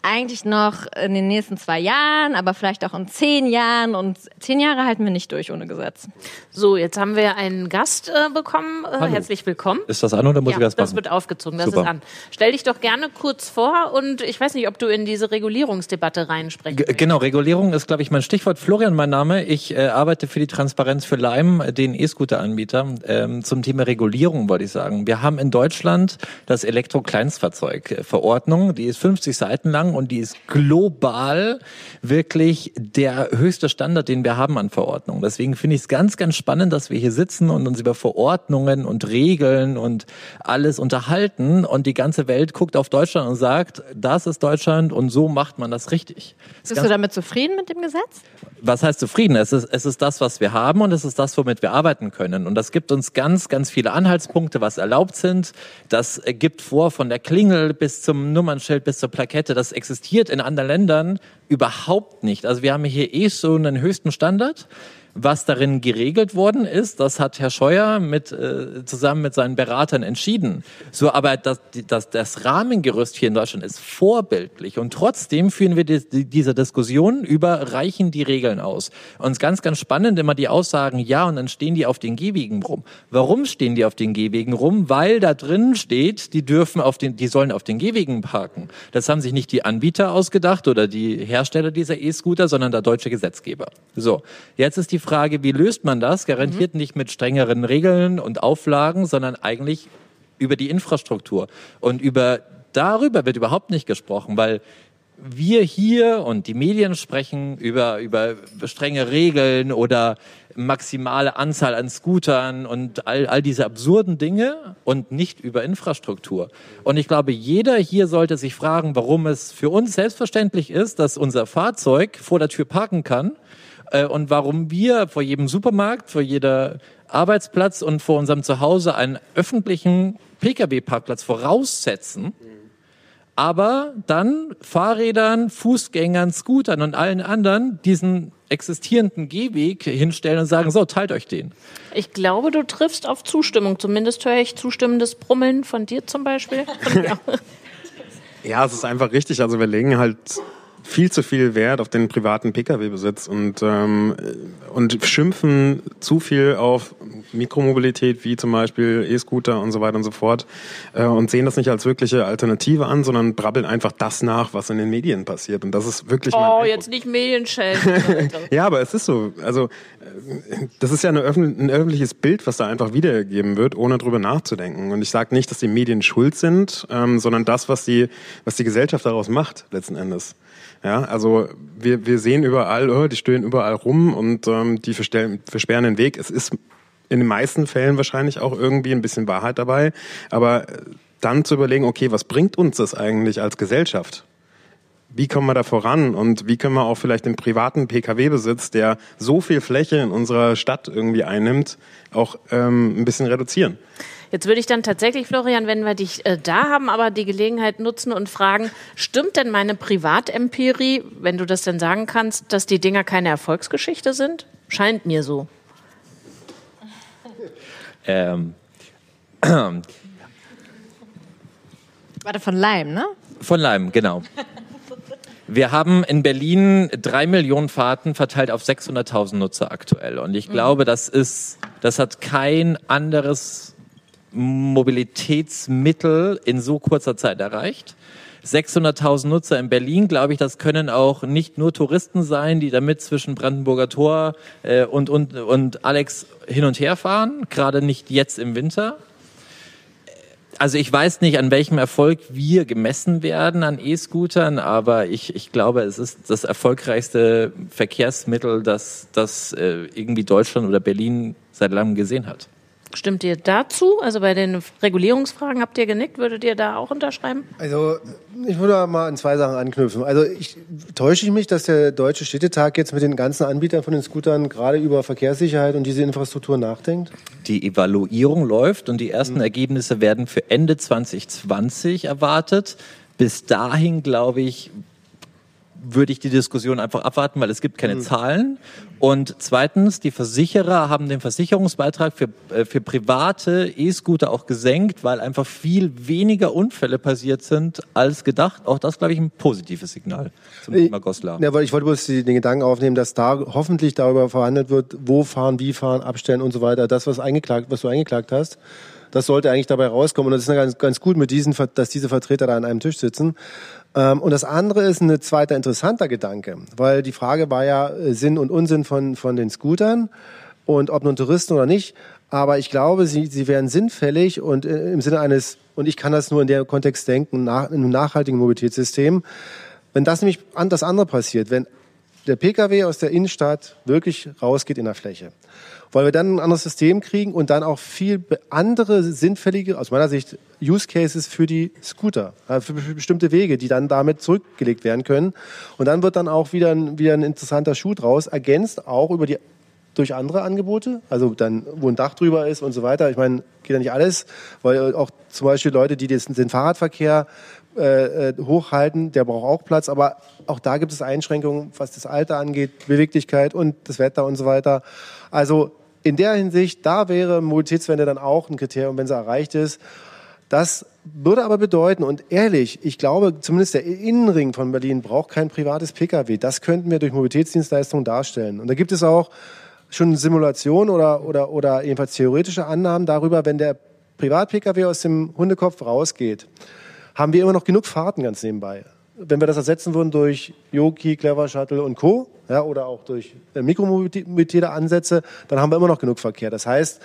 eigentlich noch in den nächsten zwei Jahren, aber vielleicht auch in zehn Jahren. Und zehn Jahre halten wir nicht durch ohne Gesetz. So, jetzt haben wir einen Gast äh, bekommen. Äh, herzlich willkommen. Ist das an oder muss ja, ich das machen? Das wird aufgezogen, das Super. ist an. Stell dich doch gerne kurz vor und ich weiß nicht, ob du in diese Regulierungsdebatte reinsprechen G genau, Regulierung ist, glaube ich, mein Stichwort. Florian, mein Name. Ich äh, arbeite für die Transparenz für Lime, den E-Scooter-Anbieter. Ähm, zum Thema Regulierung wollte ich sagen. Wir haben in Deutschland das Elektro-Kleinstfahrzeug-Verordnung. Die ist 50 Seiten lang und die ist global wirklich der höchste Standard, den wir haben an Verordnungen. Deswegen finde ich es ganz, ganz spannend, dass wir hier sitzen und uns über Verordnungen und Regeln und alles unterhalten und die ganze Welt guckt auf Deutschland und sagt, das ist Deutschland und so macht man das richtig. Das Bist du damit zufrieden mit dem Gesetz? was heißt zufrieden? Es ist, es ist das, was wir haben und es ist das, womit wir arbeiten können. Und das gibt uns ganz, ganz viele Anhaltspunkte, was erlaubt sind. Das gibt vor von der Klingel bis zum Nummernschild bis zur Plakette. Das existiert in anderen Ländern überhaupt nicht. Also wir haben hier eh so einen höchsten Standard. Was darin geregelt worden ist, das hat Herr Scheuer mit, äh, zusammen mit seinen Beratern entschieden. So, aber das, das, das Rahmengerüst hier in Deutschland ist vorbildlich und trotzdem führen wir die, die, diese Diskussion über, reichen die Regeln aus? Und es ist ganz, ganz spannend immer die Aussagen, ja, und dann stehen die auf den Gehwegen rum. Warum stehen die auf den Gehwegen rum? Weil da drin steht, die dürfen auf den, die sollen auf den Gehwegen parken. Das haben sich nicht die Anbieter ausgedacht oder die Hersteller dieser E-Scooter, sondern der deutsche Gesetzgeber. So, jetzt ist die Frage, wie löst man das? Garantiert nicht mit strengeren Regeln und Auflagen, sondern eigentlich über die Infrastruktur. Und über darüber wird überhaupt nicht gesprochen, weil wir hier und die Medien sprechen über, über strenge Regeln oder maximale Anzahl an Scootern und all, all diese absurden Dinge und nicht über Infrastruktur. Und ich glaube, jeder hier sollte sich fragen, warum es für uns selbstverständlich ist, dass unser Fahrzeug vor der Tür parken kann äh, und warum wir vor jedem Supermarkt, vor jeder Arbeitsplatz und vor unserem Zuhause einen öffentlichen Pkw-Parkplatz voraussetzen, aber dann Fahrrädern, Fußgängern, Scootern und allen anderen diesen existierenden Gehweg hinstellen und sagen, so, teilt euch den. Ich glaube, du triffst auf Zustimmung. Zumindest höre ich zustimmendes Brummeln von dir zum Beispiel. Ja. (laughs) (laughs) Ja, es ist einfach richtig. Also wir legen halt viel zu viel Wert auf den privaten Pkw-Besitz und, ähm, und schimpfen zu viel auf Mikromobilität, wie zum Beispiel E-Scooter und so weiter und so fort, äh, und sehen das nicht als wirkliche Alternative an, sondern brabbeln einfach das nach, was in den Medien passiert. Und das ist wirklich Oh, jetzt nicht Medienschellen. (laughs) Ja, aber es ist so. Also das ist ja öffn ein öffentliches Bild, was da einfach wiedergegeben wird, ohne drüber nachzudenken. Und ich sage nicht, dass die Medien schuld sind, ähm, sondern das, was die, was die Gesellschaft daraus macht, letzten Endes. Ja, also wir, wir sehen überall, oh, die stöhnen überall rum und ähm, die verstellen, versperren den Weg. Es ist in den meisten Fällen wahrscheinlich auch irgendwie ein bisschen Wahrheit dabei, aber äh, dann zu überlegen, okay, was bringt uns das eigentlich als Gesellschaft? Wie kommen wir da voran und wie können wir auch vielleicht den privaten Pkw-Besitz, der so viel Fläche in unserer Stadt irgendwie einnimmt, auch ähm, ein bisschen reduzieren? Jetzt würde ich dann tatsächlich, Florian, wenn wir dich äh, da haben, aber die Gelegenheit nutzen und fragen, stimmt denn meine Privatempirie, wenn du das denn sagen kannst, dass die Dinger keine Erfolgsgeschichte sind? Scheint mir so. Ähm, (clears throat) Warte, von Leim, ne? Von Leim, genau. Wir haben in Berlin drei Millionen Fahrten verteilt auf 600.000 Nutzer aktuell. Und ich glaube, das ist, das hat kein anderes Mobilitätsmittel in so kurzer Zeit erreicht. 600.000 Nutzer in Berlin, glaube ich, das können auch nicht nur Touristen sein, die damit zwischen Brandenburger Tor äh, und, und, und Alex hin und her fahren, gerade nicht jetzt im Winter. Also ich weiß nicht, an welchem Erfolg wir gemessen werden an E-Scootern, aber ich, ich glaube, es ist das erfolgreichste Verkehrsmittel, das, das äh, irgendwie Deutschland oder Berlin seit langem gesehen hat. Stimmt ihr dazu? Also bei den Regulierungsfragen habt ihr genickt, würdet ihr da auch unterschreiben? Also ich würde mal an zwei Sachen anknüpfen. Also ich täusche ich mich, dass der Deutsche Städtetag jetzt mit den ganzen Anbietern von den Scootern gerade über Verkehrssicherheit und diese Infrastruktur nachdenkt? Die Evaluierung läuft und die ersten mhm. Ergebnisse werden für Ende 2020 erwartet. Bis dahin, glaube ich, würde ich die Diskussion einfach abwarten, weil es gibt keine mhm. Zahlen. Und zweitens, die Versicherer haben den Versicherungsbeitrag für, äh, für private E-Scooter auch gesenkt, weil einfach viel weniger Unfälle passiert sind als gedacht. Auch das, glaube ich, ein positives Signal zum ich, Thema Goslar. Ja, weil ich wollte bloß den Gedanken aufnehmen, dass da hoffentlich darüber verhandelt wird, wo fahren, wie fahren, abstellen und so weiter. Das, was, eingeklagt, was du eingeklagt hast, das sollte eigentlich dabei rauskommen. Und das ist ganz, ganz gut, mit diesen, dass diese Vertreter da an einem Tisch sitzen. Ähm, und das andere ist ein zweiter interessanter Gedanke, weil die Frage war ja äh, Sinn und Unsinn von, von den Scootern und ob nun Touristen oder nicht. Aber ich glaube, sie, sie wären sinnfällig und äh, im Sinne eines, und ich kann das nur in der Kontext denken, nach, in einem nachhaltigen Mobilitätssystem, wenn das nämlich an das andere passiert, wenn der Pkw aus der Innenstadt wirklich rausgeht in der Fläche weil wir dann ein anderes System kriegen und dann auch viel andere sinnfällige, aus meiner Sicht, Use Cases für die Scooter, für bestimmte Wege, die dann damit zurückgelegt werden können. Und dann wird dann auch wieder ein, wieder ein interessanter Schuh draus, ergänzt auch über die durch andere Angebote, also dann, wo ein Dach drüber ist und so weiter. Ich meine, geht ja nicht alles, weil auch zum Beispiel Leute, die den Fahrradverkehr äh, äh, hochhalten, der braucht auch Platz, aber auch da gibt es Einschränkungen, was das Alter angeht, Beweglichkeit und das Wetter und so weiter. Also in der Hinsicht, da wäre Mobilitätswende dann auch ein Kriterium, wenn sie erreicht ist. Das würde aber bedeuten, und ehrlich, ich glaube, zumindest der Innenring von Berlin braucht kein privates Pkw. Das könnten wir durch Mobilitätsdienstleistungen darstellen. Und da gibt es auch schon Simulationen oder, oder, oder jedenfalls theoretische Annahmen darüber, wenn der Privat-Pkw aus dem Hundekopf rausgeht, haben wir immer noch genug Fahrten ganz nebenbei wenn wir das ersetzen würden durch Yoki, Clever Shuttle und Co. Ja, oder auch durch äh, mikromobilitäre Ansätze, dann haben wir immer noch genug Verkehr. Das heißt,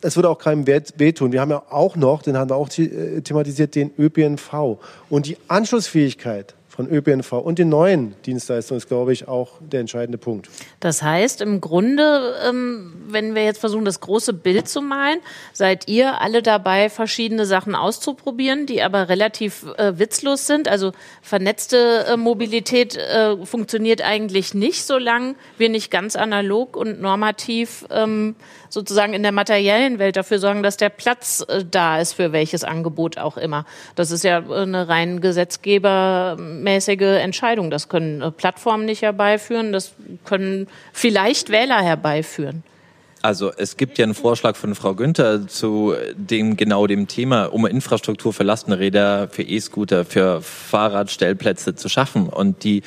es würde auch keinem wehtun. Wir haben ja auch noch, den haben wir auch äh, thematisiert, den ÖPNV. Und die Anschlussfähigkeit von ÖPNV und den neuen Dienstleistungen ist, glaube ich, auch der entscheidende Punkt. Das heißt, im Grunde, ähm, wenn wir jetzt versuchen, das große Bild zu malen, seid ihr alle dabei, verschiedene Sachen auszuprobieren, die aber relativ äh, witzlos sind. Also vernetzte äh, Mobilität äh, funktioniert eigentlich nicht, solange wir nicht ganz analog und normativ ähm, sozusagen in der materiellen Welt dafür sorgen, dass der Platz äh, da ist für welches Angebot auch immer. Das ist ja äh, eine rein gesetzgebermäßige Entscheidung. Das können äh, Plattformen nicht herbeiführen, das können vielleicht Wähler herbeiführen. Also es gibt ja einen Vorschlag von Frau Günther zu dem genau dem Thema, um Infrastruktur für Lastenräder, für E-Scooter, für Fahrradstellplätze zu schaffen. Und die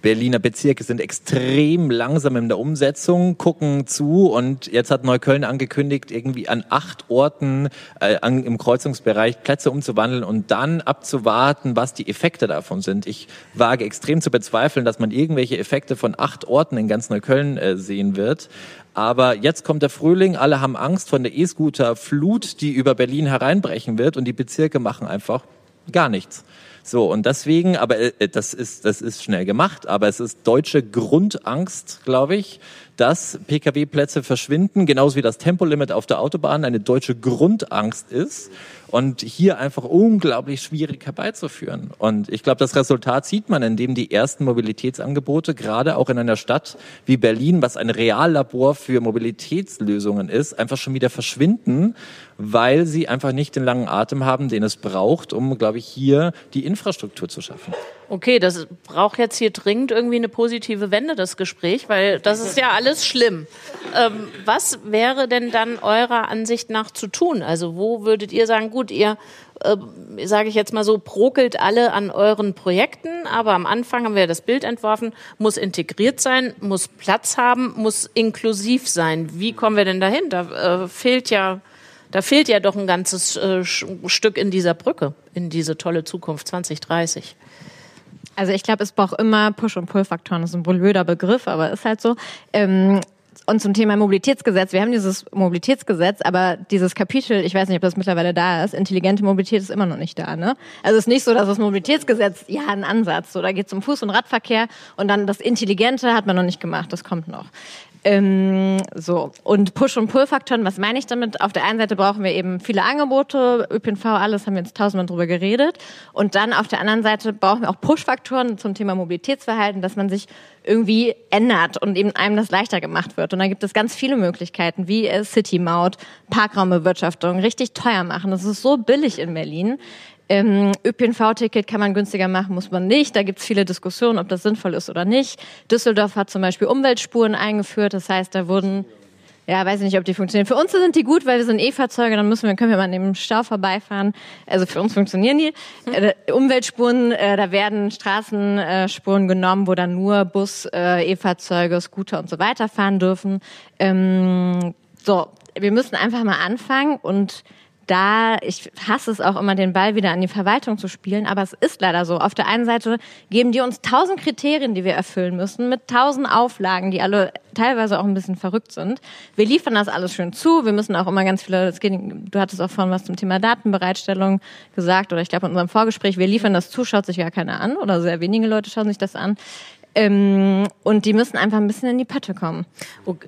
Berliner Bezirke sind extrem langsam in der Umsetzung, gucken zu und jetzt hat Neukölln angekündigt, irgendwie an acht Orten äh, an, im Kreuzungsbereich Plätze umzuwandeln und dann abzuwarten, was die Effekte davon sind. Ich wage extrem zu bezweifeln, dass man irgendwelche Effekte von acht Orten in ganz Neukölln äh, sehen wird. Aber jetzt kommt der Frühling, alle haben Angst von der E-Scooter-Flut, die über Berlin hereinbrechen wird und die Bezirke machen einfach gar nichts. So, und deswegen, aber äh, das ist, das ist schnell gemacht, aber es ist deutsche Grundangst, glaube ich, dass Pkw-Plätze verschwinden, genauso wie das Tempolimit auf der Autobahn eine deutsche Grundangst ist und hier einfach unglaublich schwierig herbeizuführen. Und ich glaube, das Resultat sieht man, indem die ersten Mobilitätsangebote, gerade auch in einer Stadt wie Berlin, was ein Reallabor für Mobilitätslösungen ist, einfach schon wieder verschwinden, weil sie einfach nicht den langen Atem haben, den es braucht, um, glaube ich, hier die Infrastruktur zu schaffen. Okay, das braucht jetzt hier dringend irgendwie eine positive Wende, das Gespräch, weil das ist ja alles schlimm. Ähm, was wäre denn dann eurer Ansicht nach zu tun? Also wo würdet ihr sagen, gut, ihr, äh, sage ich jetzt mal so, prokelt alle an euren Projekten, aber am Anfang haben wir das Bild entworfen, muss integriert sein, muss Platz haben, muss inklusiv sein. Wie kommen wir denn dahin? Da äh, fehlt ja da fehlt ja doch ein ganzes äh, Stück in dieser Brücke, in diese tolle Zukunft 2030. Also ich glaube, es braucht immer Push- und Pull-Faktoren. Das ist ein blöder Begriff, aber ist halt so. Ähm, und zum Thema Mobilitätsgesetz. Wir haben dieses Mobilitätsgesetz, aber dieses Kapitel, ich weiß nicht, ob das mittlerweile da ist, intelligente Mobilität ist immer noch nicht da. Ne? Also es ist nicht so, dass das Mobilitätsgesetz, ja, ein Ansatz. So, da geht es um Fuß- und Radverkehr und dann das Intelligente hat man noch nicht gemacht. Das kommt noch. Ähm, so. Und Push- und Pull-Faktoren, was meine ich damit? Auf der einen Seite brauchen wir eben viele Angebote, ÖPNV, alles haben wir jetzt tausendmal drüber geredet. Und dann auf der anderen Seite brauchen wir auch Push-Faktoren zum Thema Mobilitätsverhalten, dass man sich irgendwie ändert und eben einem das leichter gemacht wird. Und da gibt es ganz viele Möglichkeiten, wie City-Maut, Parkraumbewirtschaftung, richtig teuer machen. Das ist so billig in Berlin. Ähm, ÖPNV-Ticket kann man günstiger machen, muss man nicht. Da gibt es viele Diskussionen, ob das sinnvoll ist oder nicht. Düsseldorf hat zum Beispiel Umweltspuren eingeführt. Das heißt, da wurden, ja, weiß ich nicht, ob die funktionieren. Für uns sind die gut, weil wir sind E-Fahrzeuge, dann müssen wir, können wir mal an dem Stau vorbeifahren. Also für uns funktionieren die. Äh, Umweltspuren, äh, da werden Straßenspuren genommen, wo dann nur Bus, äh, E-Fahrzeuge, Scooter und so weiter fahren dürfen. Ähm, so, wir müssen einfach mal anfangen und da, ich hasse es auch immer, den Ball wieder an die Verwaltung zu spielen, aber es ist leider so. Auf der einen Seite geben die uns tausend Kriterien, die wir erfüllen müssen, mit tausend Auflagen, die alle teilweise auch ein bisschen verrückt sind. Wir liefern das alles schön zu. Wir müssen auch immer ganz viele, geht, du hattest auch vorhin was zum Thema Datenbereitstellung gesagt, oder ich glaube in unserem Vorgespräch, wir liefern das zu, schaut sich gar keiner an, oder sehr wenige Leute schauen sich das an. Ähm, und die müssen einfach ein bisschen in die Pötte kommen.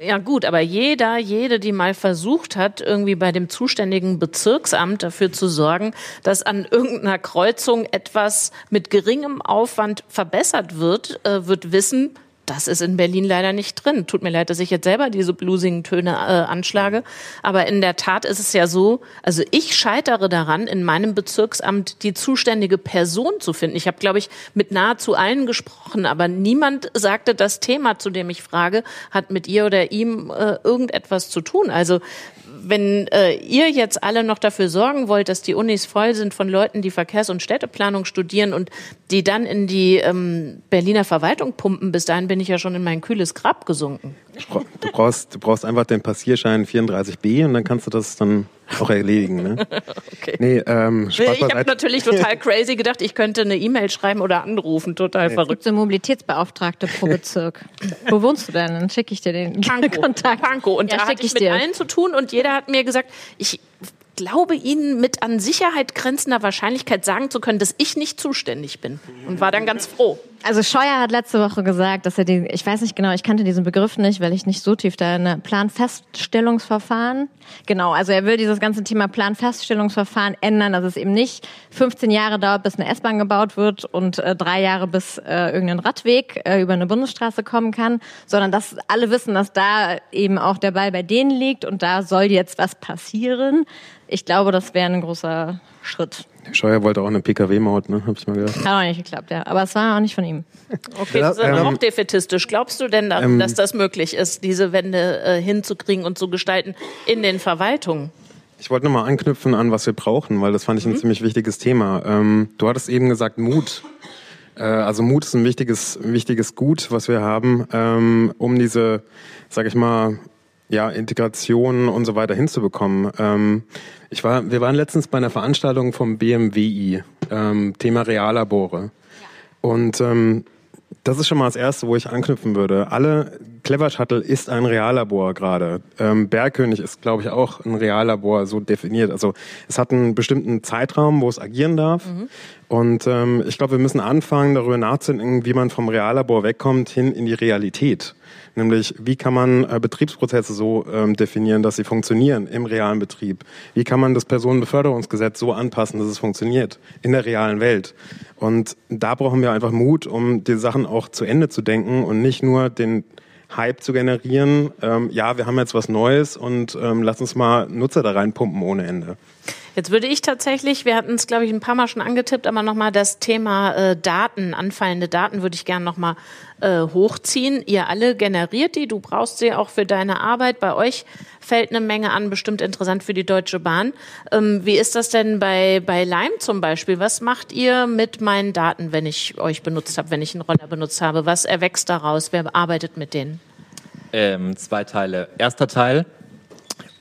Ja gut, aber jeder, jede, die mal versucht hat, irgendwie bei dem zuständigen Bezirksamt dafür zu sorgen, dass an irgendeiner Kreuzung etwas mit geringem Aufwand verbessert wird, äh, wird wissen, das ist in Berlin leider nicht drin. Tut mir leid, dass ich jetzt selber diese bluesigen Töne äh, anschlage. Aber in der Tat ist es ja so, also ich scheitere daran, in meinem Bezirksamt die zuständige Person zu finden. Ich habe, glaube ich, mit nahezu allen gesprochen, aber niemand sagte, das Thema, zu dem ich frage, hat mit ihr oder ihm äh, irgendetwas zu tun. Also wenn äh, ihr jetzt alle noch dafür sorgen wollt, dass die Unis voll sind von Leuten, die Verkehrs- und Städteplanung studieren und die dann in die ähm, Berliner Verwaltung pumpen, bis dahin bin ich ja schon in mein kühles Grab gesunken. Du brauchst, du brauchst einfach den Passierschein 34b und dann kannst du das dann auch erledigen. Ne? (laughs) okay. Nee, ähm, Spaß ich habe natürlich total (laughs) crazy gedacht, ich könnte eine E-Mail schreiben oder anrufen. Total nee. verrückt. So Mobilitätsbeauftragte pro Bezirk. Wo wohnst du denn? Dann schicke ich dir den Panko. (laughs) Kontakt. Panko. Und Ja, da hatte ich ich mit dir. allen zu tun und jeder hat mir gesagt, ich glaube Ihnen mit an Sicherheit grenzender Wahrscheinlichkeit sagen zu können, dass ich nicht zuständig bin. Und war dann ganz froh. Also Scheuer hat letzte Woche gesagt, dass er die, ich weiß nicht genau, ich kannte diesen Begriff nicht, weil ich nicht so tief da in Planfeststellungsverfahren. Genau, also er will dieses ganze Thema Planfeststellungsverfahren ändern, dass es eben nicht 15 Jahre dauert, bis eine S-Bahn gebaut wird und äh, drei Jahre, bis äh, irgendein Radweg äh, über eine Bundesstraße kommen kann, sondern dass alle wissen, dass da eben auch der Ball bei denen liegt und da soll jetzt was passieren. Ich glaube, das wäre ein großer Schritt. Scheuer wollte auch eine PKW-Maut, ne? Hab ich mal gehört. Hat auch nicht geklappt, ja. Aber es war auch nicht von ihm. Okay, das ist ähm, auch defetistisch. Glaubst du denn, daran, dass das möglich ist, diese Wende äh, hinzukriegen und zu gestalten in den Verwaltungen? Ich wollte nochmal anknüpfen an, was wir brauchen, weil das fand ich ein ziemlich wichtiges Thema. Ähm, du hattest eben gesagt, Mut. Äh, also Mut ist ein wichtiges, wichtiges Gut, was wir haben, ähm, um diese, sag ich mal, ja, Integration und so weiter hinzubekommen. Ähm, ich war, wir waren letztens bei einer Veranstaltung vom BMWI, ähm, Thema Reallabore. Und ähm, das ist schon mal das Erste, wo ich anknüpfen würde. Alle, Clever Shuttle ist ein Reallabor gerade. Ähm, Bergkönig ist, glaube ich, auch ein Reallabor so definiert. Also es hat einen bestimmten Zeitraum, wo es agieren darf. Und ähm, ich glaube, wir müssen anfangen, darüber nachzudenken, wie man vom Reallabor wegkommt hin in die Realität. Nämlich, wie kann man äh, Betriebsprozesse so ähm, definieren, dass sie funktionieren im realen Betrieb? Wie kann man das Personenbeförderungsgesetz so anpassen, dass es funktioniert in der realen Welt? Und da brauchen wir einfach Mut, um die Sachen auch zu Ende zu denken und nicht nur den Hype zu generieren. Ähm, ja, wir haben jetzt was Neues und ähm, lass uns mal Nutzer da reinpumpen ohne Ende. Jetzt würde ich tatsächlich, wir hatten es, glaube ich, ein paar Mal schon angetippt, aber nochmal das Thema äh, Daten, anfallende Daten würde ich gerne nochmal äh, hochziehen. Ihr alle generiert die, du brauchst sie auch für deine Arbeit. Bei euch fällt eine Menge an, bestimmt interessant für die Deutsche Bahn. Ähm, wie ist das denn bei, bei Lime zum Beispiel? Was macht ihr mit meinen Daten, wenn ich euch benutzt habe, wenn ich einen Roller benutzt habe? Was erwächst daraus? Wer arbeitet mit denen? Ähm, zwei Teile. Erster Teil.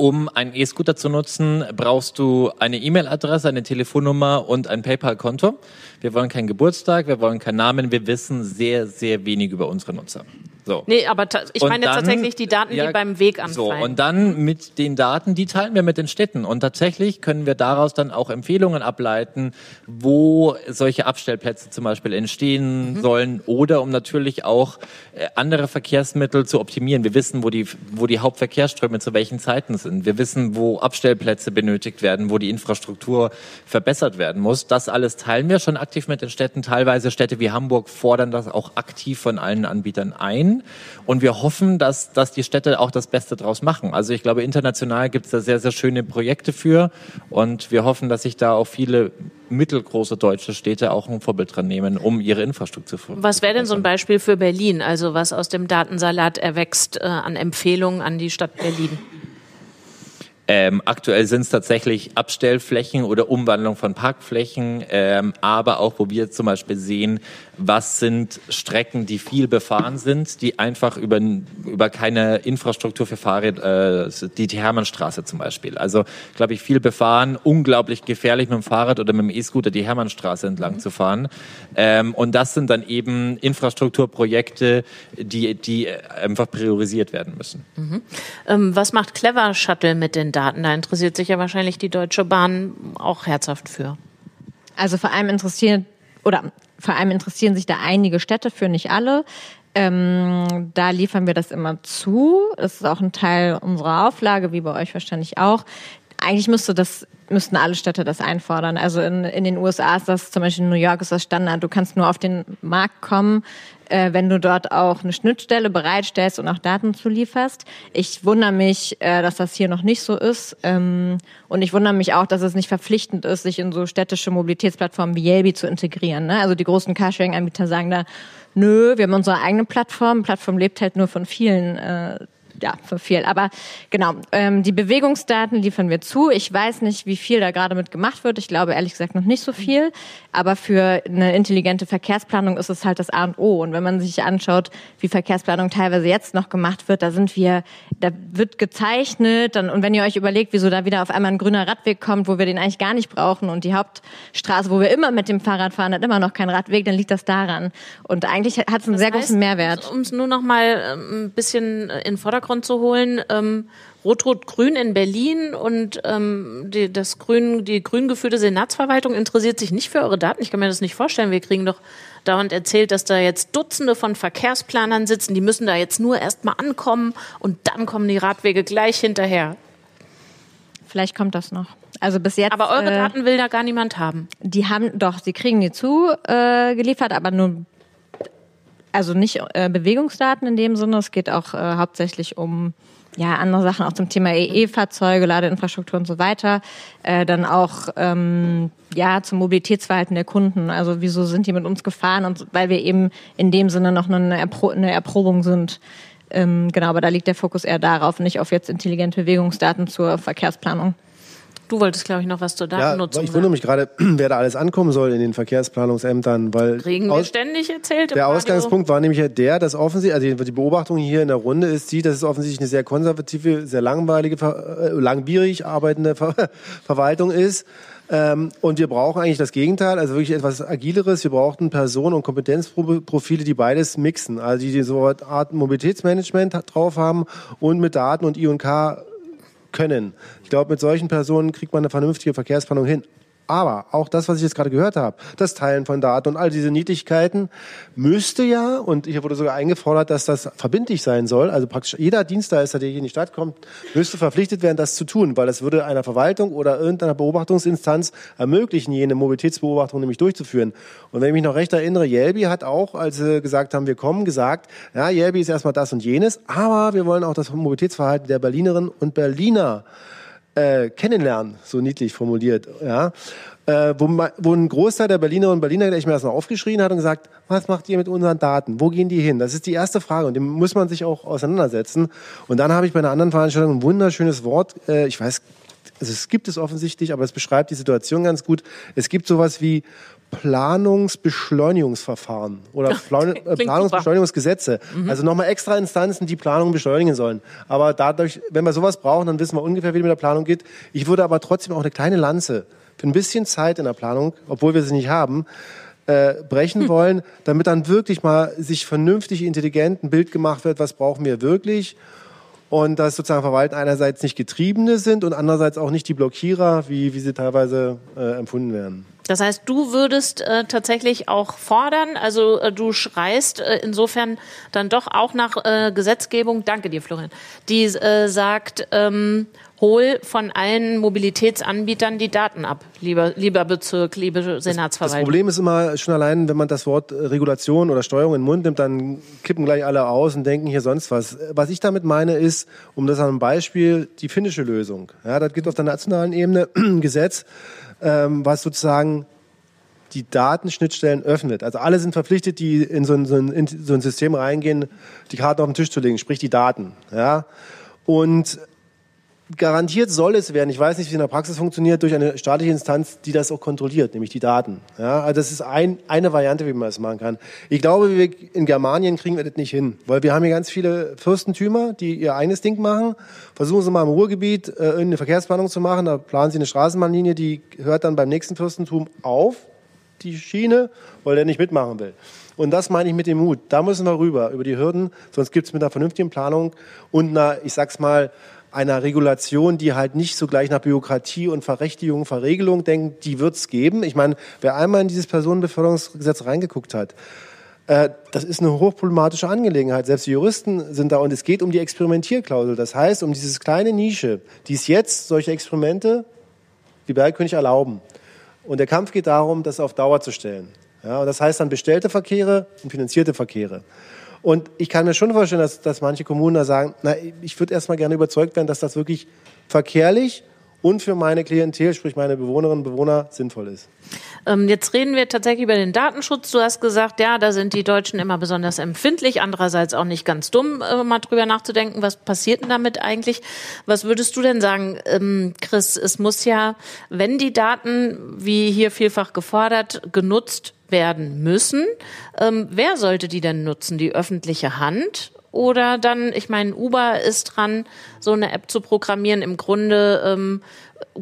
Um einen E-Scooter zu nutzen, brauchst du eine E-Mail-Adresse, eine Telefonnummer und ein PayPal-Konto. Wir wollen keinen Geburtstag, wir wollen keinen Namen, wir wissen sehr, sehr wenig über unsere Nutzer. So. Nee, aber ich meine jetzt dann- tatsächlich die Daten, ja, die beim Weg So, anfallen. und dann mit den Daten, die teilen wir mit den Städten. Und tatsächlich können wir daraus dann auch Empfehlungen ableiten, wo solche Abstellplätze zum Beispiel entstehen Mhm. sollen oder um natürlich auch äh, andere Verkehrsmittel zu optimieren. Wir wissen, wo die, wo die Hauptverkehrsströme zu welchen Zeiten sind. Wir wissen, wo Abstellplätze benötigt werden, wo die Infrastruktur verbessert werden muss. Das alles teilen wir schon aktiv mit den Städten. Teilweise Städte wie Hamburg fordern das auch aktiv von allen Anbietern ein. Und wir hoffen, dass, dass die Städte auch das Beste draus machen. Also ich glaube, international gibt es da sehr, sehr schöne Projekte für. Und wir hoffen, dass sich da auch viele mittelgroße deutsche Städte auch ein Vorbild dran nehmen, um ihre Infrastruktur zu was wäre denn so ein Beispiel für Berlin? Also was aus dem Datensalat erwächst äh, an Empfehlungen an die Stadt Berlin? Ähm, aktuell sind es tatsächlich Abstellflächen oder Umwandlung von Parkflächen, ähm, aber auch, wo wir zum Beispiel sehen, was sind Strecken, die viel befahren sind, die einfach über, über keine Infrastruktur für Fahrräder, äh, die, die Hermannstraße zum Beispiel. Also, glaube ich, viel befahren, unglaublich gefährlich mit dem Fahrrad oder mit dem E-Scooter die Hermannstraße entlang zu fahren. Ähm, und das sind dann eben Infrastrukturprojekte, die, die einfach priorisiert werden müssen. Ähm, was macht Clever Shuttle mit den Daten? Da interessiert sich ja wahrscheinlich die Deutsche Bahn auch herzhaft für. Also vor allem interessieren oder vor allem interessieren sich da einige Städte für, nicht alle. Ähm, da liefern wir das immer zu. Das ist auch ein Teil unserer Auflage, wie bei euch wahrscheinlich auch. Eigentlich müsste das, müssten alle Städte das einfordern. Also in, in den USA ist das, zum Beispiel in New York ist das Standard. Du kannst nur auf den Markt kommen, äh, wenn du dort auch eine Schnittstelle bereitstellst und auch Daten zulieferst. Ich wundere mich, äh, dass das hier noch nicht so ist. Ähm, und ich wundere mich auch, dass es nicht verpflichtend ist, sich in so städtische Mobilitätsplattformen wie Yelby zu integrieren. Ne? Also die großen Carsharing-Anbieter sagen da, nö, wir haben unsere eigene Plattform. Plattform lebt halt nur von vielen äh, ja, für viel. Aber genau, ähm, die Bewegungsdaten liefern wir zu. Ich weiß nicht, wie viel da gerade mit gemacht wird. Ich glaube ehrlich gesagt noch nicht so viel. Aber für eine intelligente Verkehrsplanung ist es halt das A und O. Und wenn man sich anschaut, wie Verkehrsplanung teilweise jetzt noch gemacht wird, da sind wir, da wird gezeichnet. Dann, und wenn ihr euch überlegt, wieso da wieder auf einmal ein grüner Radweg kommt, wo wir den eigentlich gar nicht brauchen und die Hauptstraße, wo wir immer mit dem Fahrrad fahren, hat immer noch kein Radweg, dann liegt das daran. Und eigentlich hat es einen sehr großen Mehrwert. Um es nur noch mal ähm, ein bisschen in den Vordergrund zu holen, ähm, Rot-Rot-Grün in Berlin und ähm, die, das Grün, die grün geführte Senatsverwaltung interessiert sich nicht für eure Daten. Ich kann mir das nicht vorstellen. Wir kriegen doch dauernd erzählt, dass da jetzt Dutzende von Verkehrsplanern sitzen. Die müssen da jetzt nur erst mal ankommen und dann kommen die Radwege gleich hinterher. Vielleicht kommt das noch. Also bis jetzt. Aber eure äh, Daten will da gar niemand haben. Die haben doch, sie kriegen die zu äh, geliefert, aber nur also nicht äh, Bewegungsdaten in dem Sinne. Es geht auch äh, hauptsächlich um ja andere Sachen auch zum Thema EE-Fahrzeuge, Ladeinfrastruktur und so weiter. Äh, dann auch ähm, ja zum Mobilitätsverhalten der Kunden. Also wieso sind die mit uns gefahren und weil wir eben in dem Sinne noch eine, Erpro eine Erprobung sind. Ähm, genau, aber da liegt der Fokus eher darauf, nicht auf jetzt intelligente Bewegungsdaten zur Verkehrsplanung. Du wolltest, glaube ich, noch was zur Ja, Datennutzung ich wundere mich gerade, (clears throat) wer da alles ankommen soll in den Verkehrsplanungsämtern, weil Kriegen wir ständig erzählt. der. Ausgangspunkt war nämlich der, dass offensichtlich, also die Beobachtung hier in der Runde ist die, dass es offensichtlich eine sehr konservative, sehr langweilige, äh, langwierig arbeitende Ver (laughs) Verwaltung ist. Ähm, und wir brauchen eigentlich das Gegenteil, also wirklich etwas Agileres. Wir brauchten Personen- und Kompetenzprofile, die beides mixen. Also die so eine Art Mobilitätsmanagement drauf haben und mit Daten und I&K können. Ich glaube, mit solchen Personen kriegt man eine vernünftige Verkehrsplanung hin. Aber auch das, was ich jetzt gerade gehört habe, das Teilen von Daten und all diese Niedlichkeiten, müsste ja, und hier wurde sogar eingefordert, dass das verbindlich sein soll, also praktisch jeder Dienstleister, der hier in die Stadt kommt, müsste verpflichtet werden, das zu tun, weil das würde einer Verwaltung oder irgendeiner Beobachtungsinstanz ermöglichen, jene Mobilitätsbeobachtung nämlich durchzuführen. Und wenn ich mich noch recht erinnere, Jelbi hat auch, als sie gesagt haben, wir kommen, gesagt, ja, Jelbi ist erstmal das und jenes, aber wir wollen auch das Mobilitätsverhalten der Berlinerinnen und Berliner äh, kennenlernen, so niedlich formuliert, ja. Äh, wo, wo ein Großteil der Berlinerinnen und Berliner gleich mir erstmal aufgeschrien hat und gesagt, was macht ihr mit unseren Daten? Wo gehen die hin? Das ist die erste Frage und dem muss man sich auch auseinandersetzen. Und dann habe ich bei einer anderen Veranstaltung ein wunderschönes Wort, äh, ich weiß, also es gibt es offensichtlich, aber es beschreibt die Situation ganz gut. Es gibt sowas wie Planungsbeschleunigungsverfahren oder (laughs) Plan äh, Planungsbeschleunigungsgesetze. Also nochmal extra Instanzen, die Planung beschleunigen sollen. Aber dadurch, wenn wir sowas brauchen, dann wissen wir ungefähr, wie es mit der Planung geht. Ich würde aber trotzdem auch eine kleine Lanze für ein bisschen Zeit in der Planung, obwohl wir sie nicht haben, äh, brechen (laughs) wollen, damit dann wirklich mal sich vernünftig, intelligent ein Bild gemacht wird, was brauchen wir wirklich und dass sozusagen Verwalten einerseits nicht Getriebene sind und andererseits auch nicht die Blockierer, wie, wie sie teilweise äh, empfunden werden. Das heißt, du würdest äh, tatsächlich auch fordern, also äh, du schreist äh, insofern dann doch auch nach äh, Gesetzgebung, danke dir Florian, die äh, sagt, ähm, hol von allen Mobilitätsanbietern die Daten ab, lieber, lieber Bezirk, liebe Senatsverwaltung. Das Problem ist immer schon allein, wenn man das Wort Regulation oder Steuerung in den Mund nimmt, dann kippen gleich alle aus und denken hier sonst was. Was ich damit meine ist, um das an einem Beispiel, die finnische Lösung. Ja, das gibt auf der nationalen Ebene ein (clears throat) Gesetz, ähm, was sozusagen die Datenschnittstellen öffnet. Also alle sind verpflichtet, die in so ein, so ein, in so ein System reingehen, die Karten auf den Tisch zu legen, sprich die Daten. Ja? Und garantiert soll es werden, ich weiß nicht, wie es in der Praxis funktioniert, durch eine staatliche Instanz, die das auch kontrolliert, nämlich die Daten. Ja, also das ist ein, eine Variante, wie man das machen kann. Ich glaube, wir in Germanien kriegen wir das nicht hin, weil wir haben hier ganz viele Fürstentümer, die ihr eigenes Ding machen. Versuchen Sie mal im Ruhrgebiet äh, eine Verkehrsplanung zu machen, da planen Sie eine Straßenbahnlinie, die hört dann beim nächsten Fürstentum auf, die Schiene, weil der nicht mitmachen will. Und das meine ich mit dem Mut. Da müssen wir rüber, über die Hürden, sonst gibt es mit einer vernünftigen Planung und einer, ich sag's mal, einer Regulation, die halt nicht so gleich nach Bürokratie und Verrechtigung, Verregelung denkt, die wird es geben. Ich meine, wer einmal in dieses Personenbeförderungsgesetz reingeguckt hat, äh, das ist eine hochproblematische Angelegenheit. Selbst die Juristen sind da und es geht um die Experimentierklausel. Das heißt, um dieses kleine Nische, die es jetzt solche Experimente wie Bergkönig erlauben. Und der Kampf geht darum, das auf Dauer zu stellen. Ja, und das heißt dann bestellte Verkehre und finanzierte Verkehre. Und ich kann mir schon vorstellen, dass, dass manche Kommunen da sagen, na, ich würde erstmal gerne überzeugt werden, dass das wirklich verkehrlich und für meine Klientel, sprich meine Bewohnerinnen und Bewohner, sinnvoll ist. Ähm, jetzt reden wir tatsächlich über den Datenschutz. Du hast gesagt, ja, da sind die Deutschen immer besonders empfindlich, andererseits auch nicht ganz dumm, äh, mal drüber nachzudenken, was passiert denn damit eigentlich? Was würdest du denn sagen, ähm, Chris? Es muss ja, wenn die Daten, wie hier vielfach gefordert, genutzt werden müssen. Ähm, wer sollte die denn nutzen? Die öffentliche Hand? Oder dann, ich meine, Uber ist dran, so eine App zu programmieren. Im Grunde, ähm,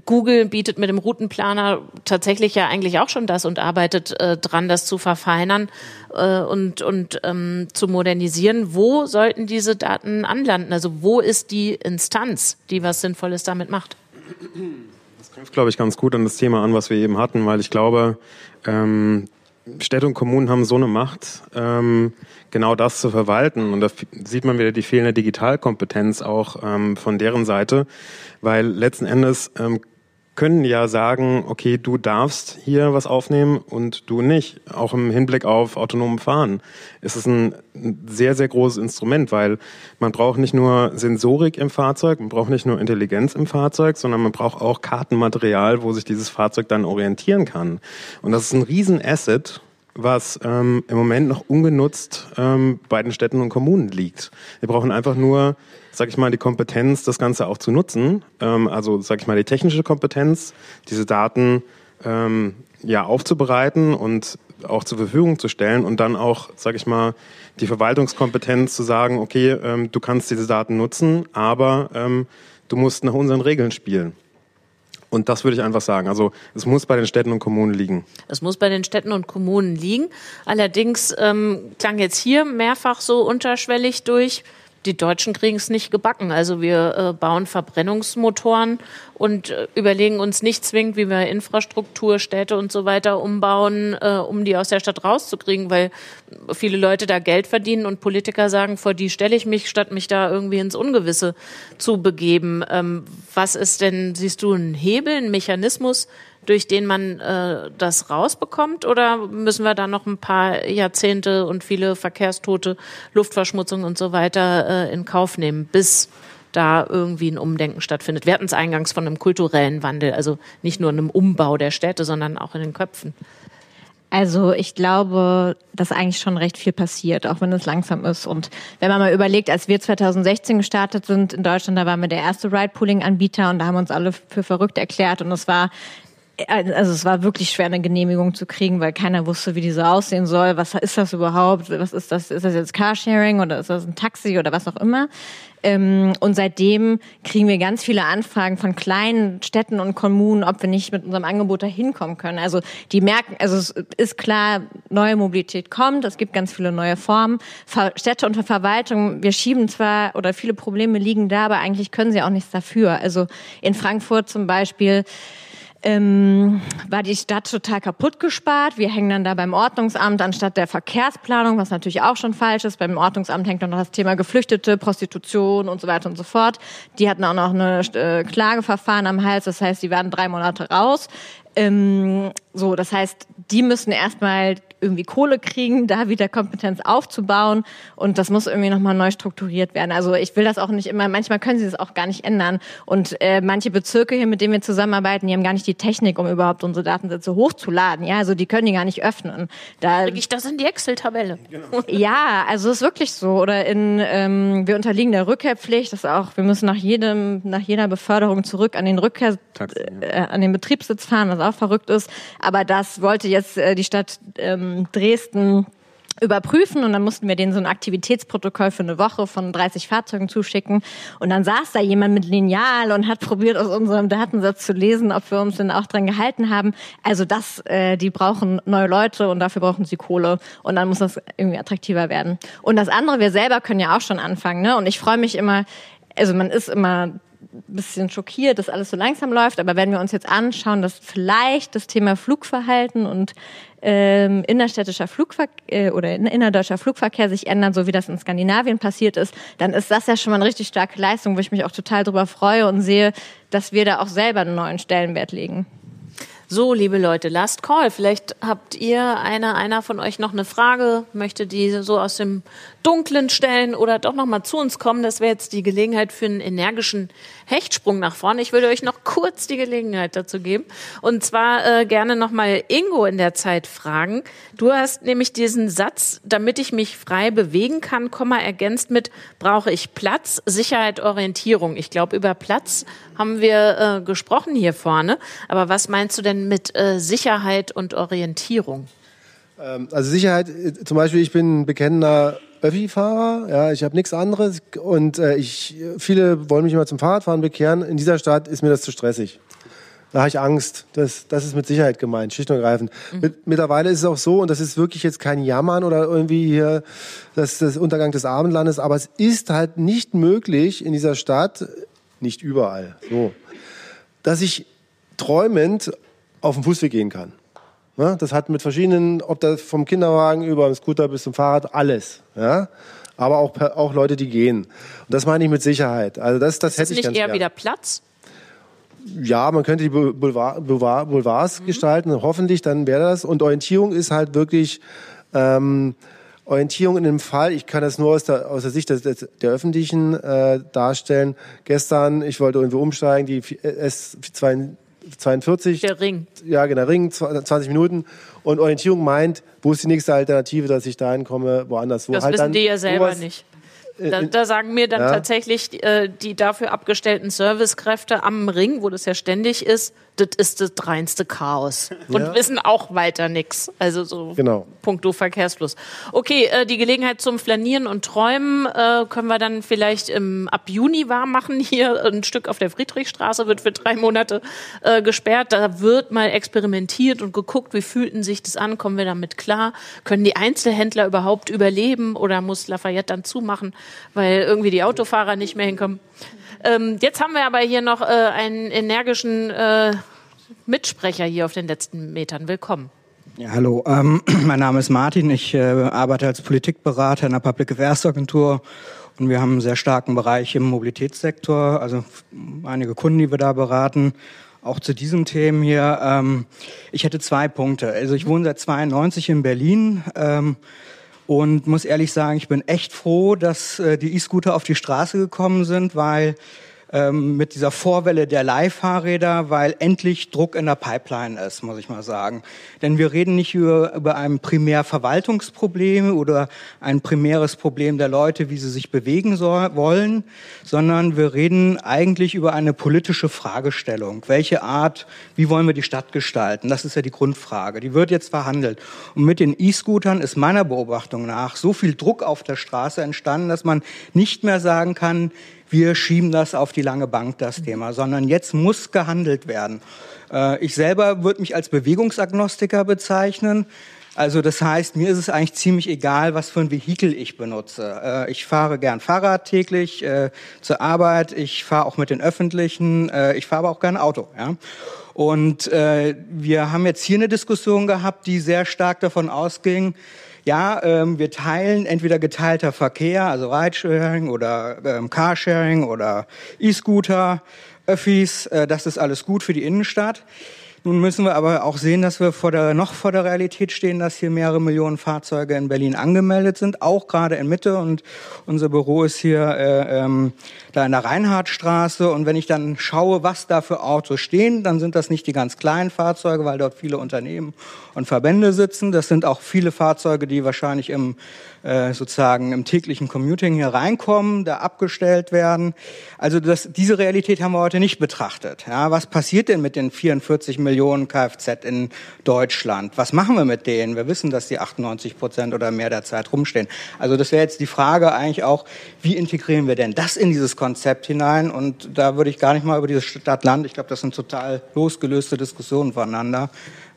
Google bietet mit dem Routenplaner tatsächlich ja eigentlich auch schon das und arbeitet äh, dran, das zu verfeinern äh, und, und ähm, zu modernisieren. Wo sollten diese Daten anlanden? Also wo ist die Instanz, die was Sinnvolles damit macht? Das knüpft, glaube ich, ganz gut an das Thema an, was wir eben hatten, weil ich glaube, ähm, Städte und Kommunen haben so eine Macht, ähm, genau das zu verwalten. Und da sieht man wieder die fehlende Digitalkompetenz auch ähm, von deren Seite, weil letzten Endes ähm, können ja sagen, okay, du darfst hier was aufnehmen und du nicht. Auch im Hinblick auf autonomen Fahren ist es ein sehr, sehr großes Instrument, weil man braucht nicht nur Sensorik im Fahrzeug, man braucht nicht nur Intelligenz im Fahrzeug, sondern man braucht auch Kartenmaterial, wo sich dieses Fahrzeug dann orientieren kann. Und das ist ein Riesenasset, was ähm, im Moment noch ungenutzt ähm, bei den Städten und Kommunen liegt. Wir brauchen einfach nur sag ich mal, die Kompetenz, das Ganze auch zu nutzen. Ähm, also, sag ich mal, die technische Kompetenz, diese Daten ähm, ja aufzubereiten und auch zur Verfügung zu stellen und dann auch, sag ich mal, die Verwaltungskompetenz zu sagen, okay, ähm, du kannst diese Daten nutzen, aber ähm, du musst nach unseren Regeln spielen. Und das würde ich einfach sagen. Also es muss bei den Städten und Kommunen liegen. Es muss bei den Städten und Kommunen liegen. Allerdings ähm, klang jetzt hier mehrfach so unterschwellig durch, die Deutschen kriegen es nicht gebacken. Also wir äh, bauen Verbrennungsmotoren und äh, überlegen uns nicht zwingend, wie wir Infrastruktur, Städte und so weiter umbauen, äh, um die aus der Stadt rauszukriegen, weil viele Leute da Geld verdienen und Politiker sagen, vor die stelle ich mich, statt mich da irgendwie ins Ungewisse zu begeben. Ähm, was ist denn, siehst du, ein Hebel, ein Mechanismus, durch den man äh, das rausbekommt? Oder müssen wir da noch ein paar Jahrzehnte und viele Verkehrstote, Luftverschmutzung und so weiter äh, in Kauf nehmen, bis da irgendwie ein Umdenken stattfindet? Wir hatten es eingangs von einem kulturellen Wandel, also nicht nur einem Umbau der Städte, sondern auch in den Köpfen. Also ich glaube, dass eigentlich schon recht viel passiert, auch wenn es langsam ist. Und wenn man mal überlegt, als wir 2016 gestartet sind in Deutschland, da waren wir der erste Ride-Pooling-Anbieter und da haben uns alle für verrückt erklärt. Und es war Also es war wirklich schwer, eine Genehmigung zu kriegen, weil keiner wusste, wie die so aussehen soll. Was ist das überhaupt? Was ist das? Ist das jetzt Carsharing oder ist das ein Taxi oder was auch immer? Ähm, und seitdem kriegen wir ganz viele Anfragen von kleinen Städten und Kommunen, ob wir nicht mit unserem Angebot da hinkommen können. Also die merken, also es ist klar, neue Mobilität kommt, es gibt ganz viele neue Formen. Städte und Verwaltung, wir schieben zwar oder viele Probleme liegen da, aber eigentlich können sie auch nichts dafür. Also in Frankfurt zum Beispiel ähm, war die Stadt total kaputt gespart. Wir hängen dann da beim Ordnungsamt anstatt der Verkehrsplanung, was natürlich auch schon falsch ist. Beim Ordnungsamt hängt dann noch das Thema Geflüchtete, Prostitution und so weiter und so fort. Die hatten auch noch eine äh, Klageverfahren am Hals, das heißt, die werden drei Monate raus. Ähm, so, das heißt, die müssen erstmal irgendwie Kohle kriegen, da wieder Kompetenz aufzubauen und das muss irgendwie nochmal neu strukturiert werden. Also ich will das auch nicht immer, manchmal können sie das auch gar nicht ändern und äh, manche Bezirke hier, mit denen wir zusammenarbeiten, die haben gar nicht die Technik, um überhaupt unsere Datensätze hochzuladen. Ja, also die können die gar nicht öffnen. Da kriege ich das in die Excel-Tabelle. Genau. (laughs) Ja, also ist wirklich so. Oder in ähm, wir unterliegen der Rückkehrpflicht, das ist auch, wir müssen nach jedem, nach jeder Beförderung zurück an den Rückkehr, äh, an den Betriebssitz fahren, was auch verrückt ist. Aber das wollte jetzt äh, die Stadt ähm, Dresden überprüfen und dann mussten wir denen so ein Aktivitätsprotokoll für eine Woche von 30 Fahrzeugen zuschicken und dann saß da jemand mit Lineal und hat (laughs) probiert aus unserem Datensatz zu lesen, ob wir uns denn auch dran gehalten haben. Also das, äh, die brauchen neue Leute und dafür brauchen sie Kohle und dann muss das irgendwie attraktiver werden. Und das andere, wir selber können ja auch schon anfangen, ne? Und ich freue mich immer, also man ist immer bisschen schockiert, dass alles so langsam läuft. Aber wenn wir uns jetzt anschauen, dass vielleicht das Thema Flugverhalten und ähm, innerstädtischer Flugverkehr äh, oder innerdeutscher Flugverkehr sich ändern, so wie das in Skandinavien passiert ist, dann ist das ja schon mal eine richtig starke Leistung, wo ich mich auch total darüber freue und sehe, dass wir da auch selber einen neuen Stellenwert legen. So, liebe Leute, Last Call. Vielleicht habt ihr einer, einer von euch noch eine Frage, möchte die so aus dem Dunklen stellen oder doch noch mal zu uns kommen. Das wäre jetzt die Gelegenheit für einen energischen Hechtsprung nach vorne. Ich würde euch noch kurz die Gelegenheit dazu geben. Und zwar äh, gerne noch mal Ingo in der Zeit fragen. Du hast nämlich diesen Satz, damit ich mich frei bewegen kann, Komma ergänzt mit, brauche ich Platz, Sicherheit, Orientierung. Ich glaube, über Platz haben wir äh, gesprochen hier vorne. Aber was meinst du denn mit äh, Sicherheit und Orientierung? Ähm, also Sicherheit, äh, zum Beispiel, ich bin ein bekennender Öffi-Fahrer, ja, ich habe nichts anderes und äh, ich, viele wollen mich immer zum Fahrradfahren bekehren. In dieser Stadt ist mir das zu stressig. Da habe ich Angst. Das, das ist mit Sicherheit gemeint, schlicht und ergreifend. Mhm. Mit, mittlerweile ist es auch so, und das ist wirklich jetzt kein Jammern oder irgendwie hier das, das Untergang des Abendlandes, aber es ist halt nicht möglich in dieser Stadt, nicht überall, so, dass ich träumend auf den Fußweg gehen kann. Ne? Das hat mit verschiedenen, ob das vom Kinderwagen über den Scooter bis zum Fahrrad, alles. Ja? Aber auch, auch Leute, die gehen. Und das meine ich mit Sicherheit. Also das, das ist hätte ich nicht ganz eher gern. wieder Platz? Ja, man könnte die Boulevard, Boulevard, Boulevards mhm. gestalten, hoffentlich, dann wäre das. Und Orientierung ist halt wirklich ähm, Orientierung in dem Fall. Ich kann das nur aus der, aus der Sicht des, des, der öffentlichen äh, darstellen. Gestern, ich wollte irgendwie umsteigen, die S2 42. Der Ring. Ja, genau, Ring, 20 Minuten. Und Orientierung meint, wo ist die nächste Alternative, dass ich dahin komme, woanders. Wo das halt wissen die ja selber nicht. Äh, Da, da sagen mir dann Ja. tatsächlich äh, die dafür abgestellten Servicekräfte am Ring, wo das ja ständig ist, das ist das reinste Chaos. Und Ja. wissen auch weiter nix. Also so Genau. puncto Verkehrsfluss. Okay, äh, die Gelegenheit zum Flanieren und Träumen äh, können wir dann vielleicht im, ab Juni wahr machen. Hier ein Stück auf der Friedrichstraße wird für drei Monate äh, gesperrt. Da wird mal experimentiert und geguckt, wie fühlten sich das an, kommen wir damit klar? Können die Einzelhändler überhaupt überleben oder muss Lafayette dann zumachen, weil irgendwie die Autofahrer nicht mehr hinkommen? Ähm, jetzt haben wir aber hier noch äh, einen energischen äh, Mitsprecher hier auf den letzten Metern. Willkommen. Ja, hallo, ähm, (clears throat) mein Name ist Martin. Ich äh, arbeite als Politikberater in der Public Affairs Agentur und wir haben einen sehr starken Bereich im Mobilitätssektor, also einige Kunden, die wir da beraten. Auch zu diesen Themen hier. Ähm, ich hätte zwei Punkte. Also ich wohne seit 92 in Berlin ähm, und muss ehrlich sagen, ich bin echt froh, dass äh, die E-Scooter auf die Straße gekommen sind, weil ähm, mit dieser Vorwelle der Leihfahrräder, weil endlich Druck in der Pipeline ist, muss ich mal sagen. Denn wir reden nicht über, über ein primär Verwaltungsproblem oder ein primäres Problem der Leute, wie sie sich bewegen soll, wollen, sondern wir reden eigentlich über eine politische Fragestellung. Welche Art, wie wollen wir die Stadt gestalten? Das ist ja die Grundfrage. Die wird jetzt verhandelt. Und mit den E-Scootern ist meiner Beobachtung nach so viel Druck auf der Straße entstanden, dass man nicht mehr sagen kann, wir schieben das auf die lange Bank, das Thema, sondern jetzt muss gehandelt werden. Äh, ich selber würde mich als Bewegungsagnostiker bezeichnen. Also das heißt, mir ist es eigentlich ziemlich egal, was für ein Vehikel ich benutze. Äh, ich fahre gern Fahrrad täglich äh, zur Arbeit, ich fahre auch mit den Öffentlichen, ich fahre aber auch gern Auto. Ja? Und wir haben jetzt hier eine Diskussion gehabt, die sehr stark davon ausging, ja, ähm, wir teilen entweder geteilter Verkehr, also Ridesharing oder ähm, Carsharing oder E-Scooter, Öffis, äh, das ist alles gut für die Innenstadt. Nun müssen wir aber auch sehen, dass wir vor der, noch vor der Realität stehen, dass hier mehrere Millionen Fahrzeuge in Berlin angemeldet sind, auch gerade in Mitte. Und unser Büro ist hier äh, ähm, da in der Reinhardtstraße. Und wenn ich dann schaue, was da für Autos stehen, dann sind das nicht die ganz kleinen Fahrzeuge, weil dort viele Unternehmen und Verbände sitzen. Das sind auch viele Fahrzeuge, die wahrscheinlich im äh, sozusagen im täglichen Commuting hier reinkommen, da abgestellt werden. Also das, diese Realität haben wir heute nicht betrachtet. Ja, was passiert denn mit den 44 Millionen Kfz in Deutschland? Was machen wir mit denen? Wir wissen, dass die 98 Prozent oder mehr der Zeit rumstehen. Also das wäre jetzt die Frage eigentlich auch, wie integrieren wir denn das in dieses Konzept hinein? Und da würde ich gar nicht mal über dieses Stadt-Land, ich glaube, das sind total losgelöste Diskussionen voneinander.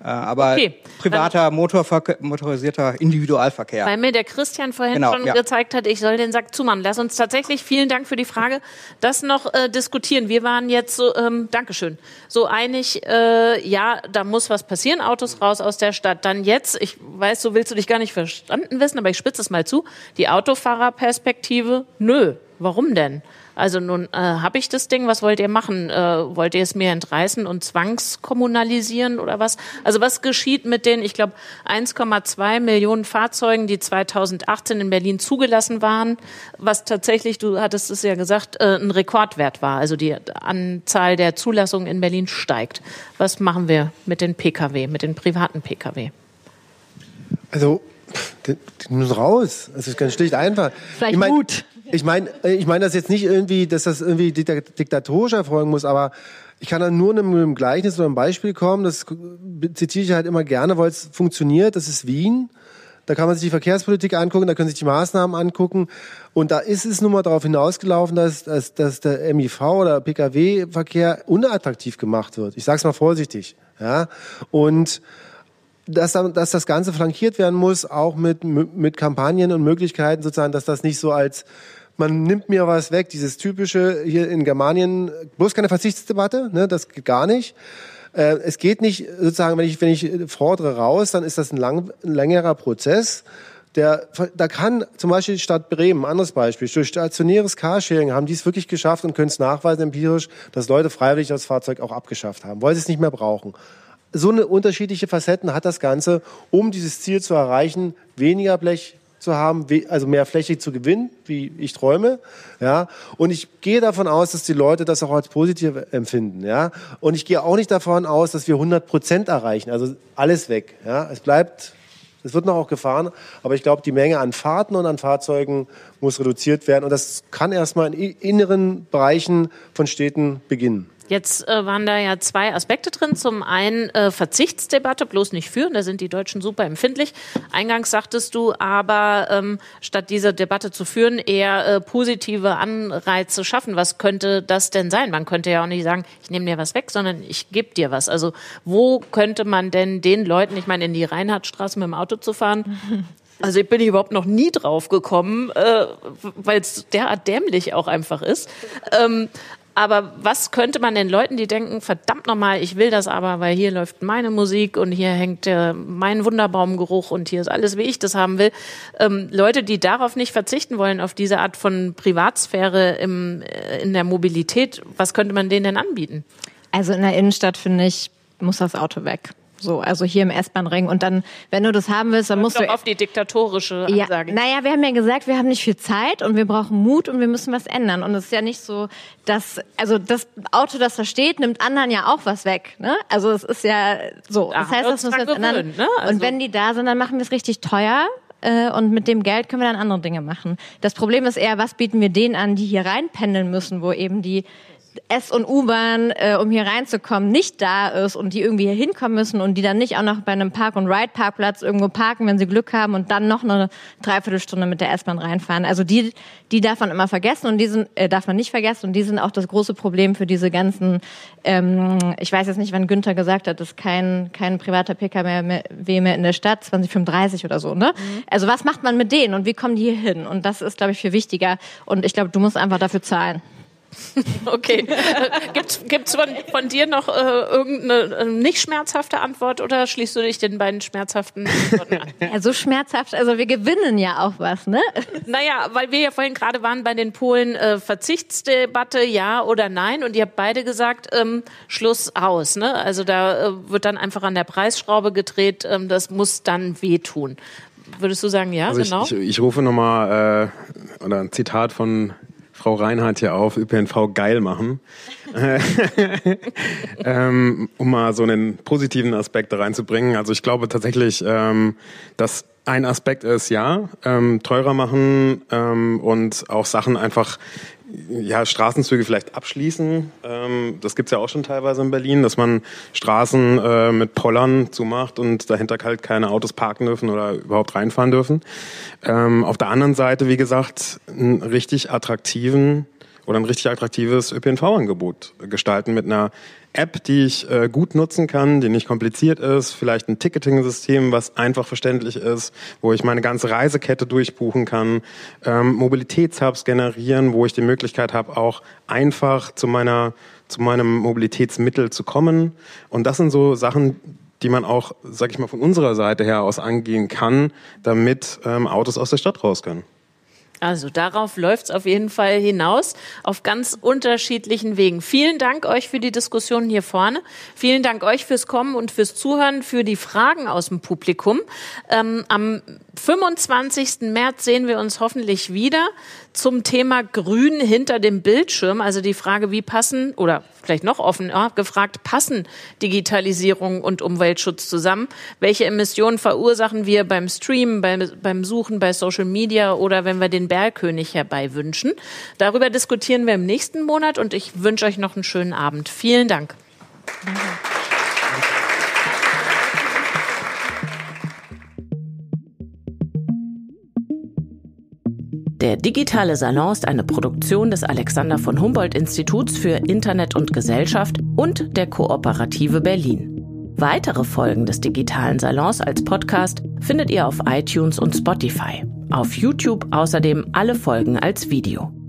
Äh, aber okay. privater, Motorverkehr, motorisierter Individualverkehr. Weil mir der Christian vorhin genau, schon ja. gezeigt hat, ich soll den Sack zumachen. Lass uns tatsächlich, vielen Dank für die Frage, das noch äh, diskutieren. Wir waren jetzt so, ähm, Dankeschön, so einig, äh, ja, da muss was passieren, Autos raus aus der Stadt. Dann jetzt, ich weiß, so willst du dich gar nicht verstanden wissen, aber ich spitze es mal zu, die Autofahrerperspektive, nö. Warum denn? Also nun äh, habe ich das Ding, was wollt ihr machen? Äh, wollt ihr es mir entreißen und zwangskommunalisieren oder was? Also was geschieht mit den, ich glaube, 1,2 Millionen Fahrzeugen, die 2018 in Berlin zugelassen waren, was tatsächlich, du hattest es ja gesagt, äh, ein Rekordwert war. Also die Anzahl der Zulassungen in Berlin steigt. Was machen wir mit den Pkw, mit den privaten Pkw? Also, die, die müssen raus. Das ist ganz schlicht einfach. Vielleicht ich mein, gut. Ich meine, äh, ich meine das jetzt nicht irgendwie, dass das irgendwie diktatorisch erfolgen muss, aber ich kann dann nur mit einem Gleichnis oder einem Beispiel kommen. Das zitiere ich halt immer gerne, weil es funktioniert. Das ist Wien. Da kann man sich die Verkehrspolitik angucken, da können sich die Maßnahmen angucken. Und da ist es nun mal darauf hinausgelaufen, dass, dass, dass der MIV oder Pkw-Verkehr unattraktiv gemacht wird. Ich sage es mal vorsichtig. Ja? Und dass, dass das Ganze flankiert werden muss, auch mit, mit Kampagnen und Möglichkeiten sozusagen, dass das nicht so als man nimmt mir was weg, dieses typische hier in Germanien, bloß keine Verzichtsdebatte, ne, das geht gar nicht. Äh, es geht nicht sozusagen, wenn ich, wenn ich fordere raus, dann ist das ein, lang, ein längerer Prozess. Der, da kann zum Beispiel die Stadt Bremen, anderes Beispiel, durch stationäres Carsharing haben die es wirklich geschafft und können es nachweisen empirisch, dass Leute freiwillig das Fahrzeug auch abgeschafft haben, weil sie es nicht mehr brauchen. So eine unterschiedliche Facetten hat das Ganze, um dieses Ziel zu erreichen, weniger Blech, zu haben, also mehr Fläche zu gewinnen, wie ich träume, ja. Und ich gehe davon aus, dass die Leute das auch als positiv empfinden, ja. Und ich gehe auch nicht davon aus, dass wir 100 Prozent erreichen, also alles weg, ja. Es bleibt, es wird noch auch gefahren, aber ich glaube, die Menge an Fahrten und an Fahrzeugen muss reduziert werden und das kann erstmal in inneren Bereichen von Städten beginnen. Jetzt äh, waren da ja zwei Aspekte drin. Zum einen äh, Verzichtsdebatte, bloß nicht führen, da sind die Deutschen super empfindlich. Eingangs sagtest du aber, ähm, statt diese Debatte zu führen, eher äh, positive Anreize schaffen. Was könnte das denn sein? Man könnte ja auch nicht sagen, ich nehme dir was weg, sondern ich gebe dir was. Also wo könnte man denn den Leuten, ich meine, in die Reinhardtstraße mit dem Auto zu fahren, (laughs) also ich bin überhaupt noch nie drauf gekommen, äh, weil es derart dämlich auch einfach ist. Ähm, aber was könnte man den Leuten, die denken, verdammt nochmal, ich will das aber, weil hier läuft meine Musik und hier hängt äh, mein Wunderbaumgeruch und hier ist alles, wie ich das haben will. Ähm, Leute, die darauf nicht verzichten wollen, auf diese Art von Privatsphäre im, äh, in der Mobilität, was könnte man denen denn anbieten? Also in der Innenstadt, finde ich, muss das Auto weg. So, also hier im S-Bahn-Ring. Und dann, wenn du das haben willst, dann musst du. auf die diktatorische Ja, Ansage. naja, wir haben ja gesagt, wir haben nicht viel Zeit und wir brauchen Mut und wir müssen was ändern. Und es ist ja nicht so, dass, also das Auto, das da steht, nimmt anderen ja auch was weg. Ne? Also es ist ja so. Da Das heißt, das müssen wir ändern. gewöhnt, ne? Also- Und wenn die da sind, dann machen wir es richtig teuer. äh, Und mit dem Geld können wir dann andere Dinge machen. Das Problem ist eher, was bieten wir denen an, die hier reinpendeln müssen, wo eben die S- und U-Bahn, äh, um hier reinzukommen, nicht da ist und die irgendwie hier hinkommen müssen und die dann nicht auch noch bei einem Park- und Ride-Parkplatz irgendwo parken, wenn sie Glück haben und dann noch eine Dreiviertelstunde mit der S-Bahn reinfahren. Also die, die darf man immer vergessen und die sind, äh, darf man nicht vergessen und die sind auch das große Problem für diese ganzen, ähm, ich weiß jetzt nicht, wann Günther gesagt hat, dass kein, kein privater PKW mehr, mehr in der Stadt, 2035 oder so, ne? Also was macht man mit denen und wie kommen die hier hin? Und das ist, glaube ich, viel wichtiger und ich glaube, du musst einfach dafür zahlen. (laughs) Okay. Gibt's gibt's von, von dir noch äh, irgendeine äh, nicht schmerzhafte Antwort oder schließt du dich den beiden schmerzhaften Antworten an? Ja, so schmerzhaft. Also wir gewinnen ja auch was, ne? Naja, weil wir ja vorhin gerade waren bei den Polen äh, Verzichtsdebatte, ja oder nein. Und ihr habt beide gesagt, ähm, Schluss aus. Ne? Also da äh, wird dann einfach an der Preisschraube gedreht. Ähm, das muss dann wehtun. Würdest du sagen, ja, Also genau? ich, ich, ich rufe nochmal äh, oder ein Zitat von Frau Reinhardt hier auf, ÖPNV geil machen. (laughs) ähm, um mal so einen positiven Aspekt da reinzubringen. Also ich glaube tatsächlich, ähm, dass ein Aspekt ist, ja, ähm, teurer machen ähm, und auch Sachen einfach ja, Straßenzüge vielleicht abschließen. Ähm, das gibt's ja auch schon teilweise in Berlin, dass man Straßen äh, mit Pollern zumacht und dahinter halt keine Autos parken dürfen oder überhaupt reinfahren dürfen. Ähm, auf der anderen Seite, wie gesagt, einen richtig attraktiven oder ein richtig attraktives ÖPNV-Angebot gestalten mit einer App, die ich äh, gut nutzen kann, die nicht kompliziert ist, vielleicht ein Ticketing-System, was einfach verständlich ist, wo ich meine ganze Reisekette durchbuchen kann, ähm, Mobilitätshubs generieren, wo ich die Möglichkeit habe, auch einfach zu meiner zu meinem Mobilitätsmittel zu kommen. Und das sind so Sachen, die man auch, sag ich mal, von unserer Seite her aus angehen kann, damit ähm, Autos aus der Stadt raus können. Also darauf läuft's auf jeden Fall hinaus, auf ganz unterschiedlichen Wegen. Vielen Dank euch für die Diskussion hier vorne. Vielen Dank euch fürs Kommen und fürs Zuhören, für die Fragen aus dem Publikum. Ähm, am 25. März sehen wir uns hoffentlich wieder zum Thema Grün hinter dem Bildschirm. Also die Frage, wie passen, oder vielleicht noch offen ja, gefragt, passen Digitalisierung und Umweltschutz zusammen? Welche Emissionen verursachen wir beim Streamen, beim, beim Suchen, bei Social Media oder wenn wir den Bergkönig herbei wünschen? Darüber diskutieren wir im nächsten Monat und ich wünsche euch noch einen schönen Abend. Vielen Dank. Der digitale Salon ist eine Produktion des Alexander von Humboldt Instituts für Internet und Gesellschaft und der Kooperative Berlin. Weitere Folgen des digitalen Salons als Podcast findet ihr auf iTunes und Spotify. Auf YouTube außerdem alle Folgen als Video.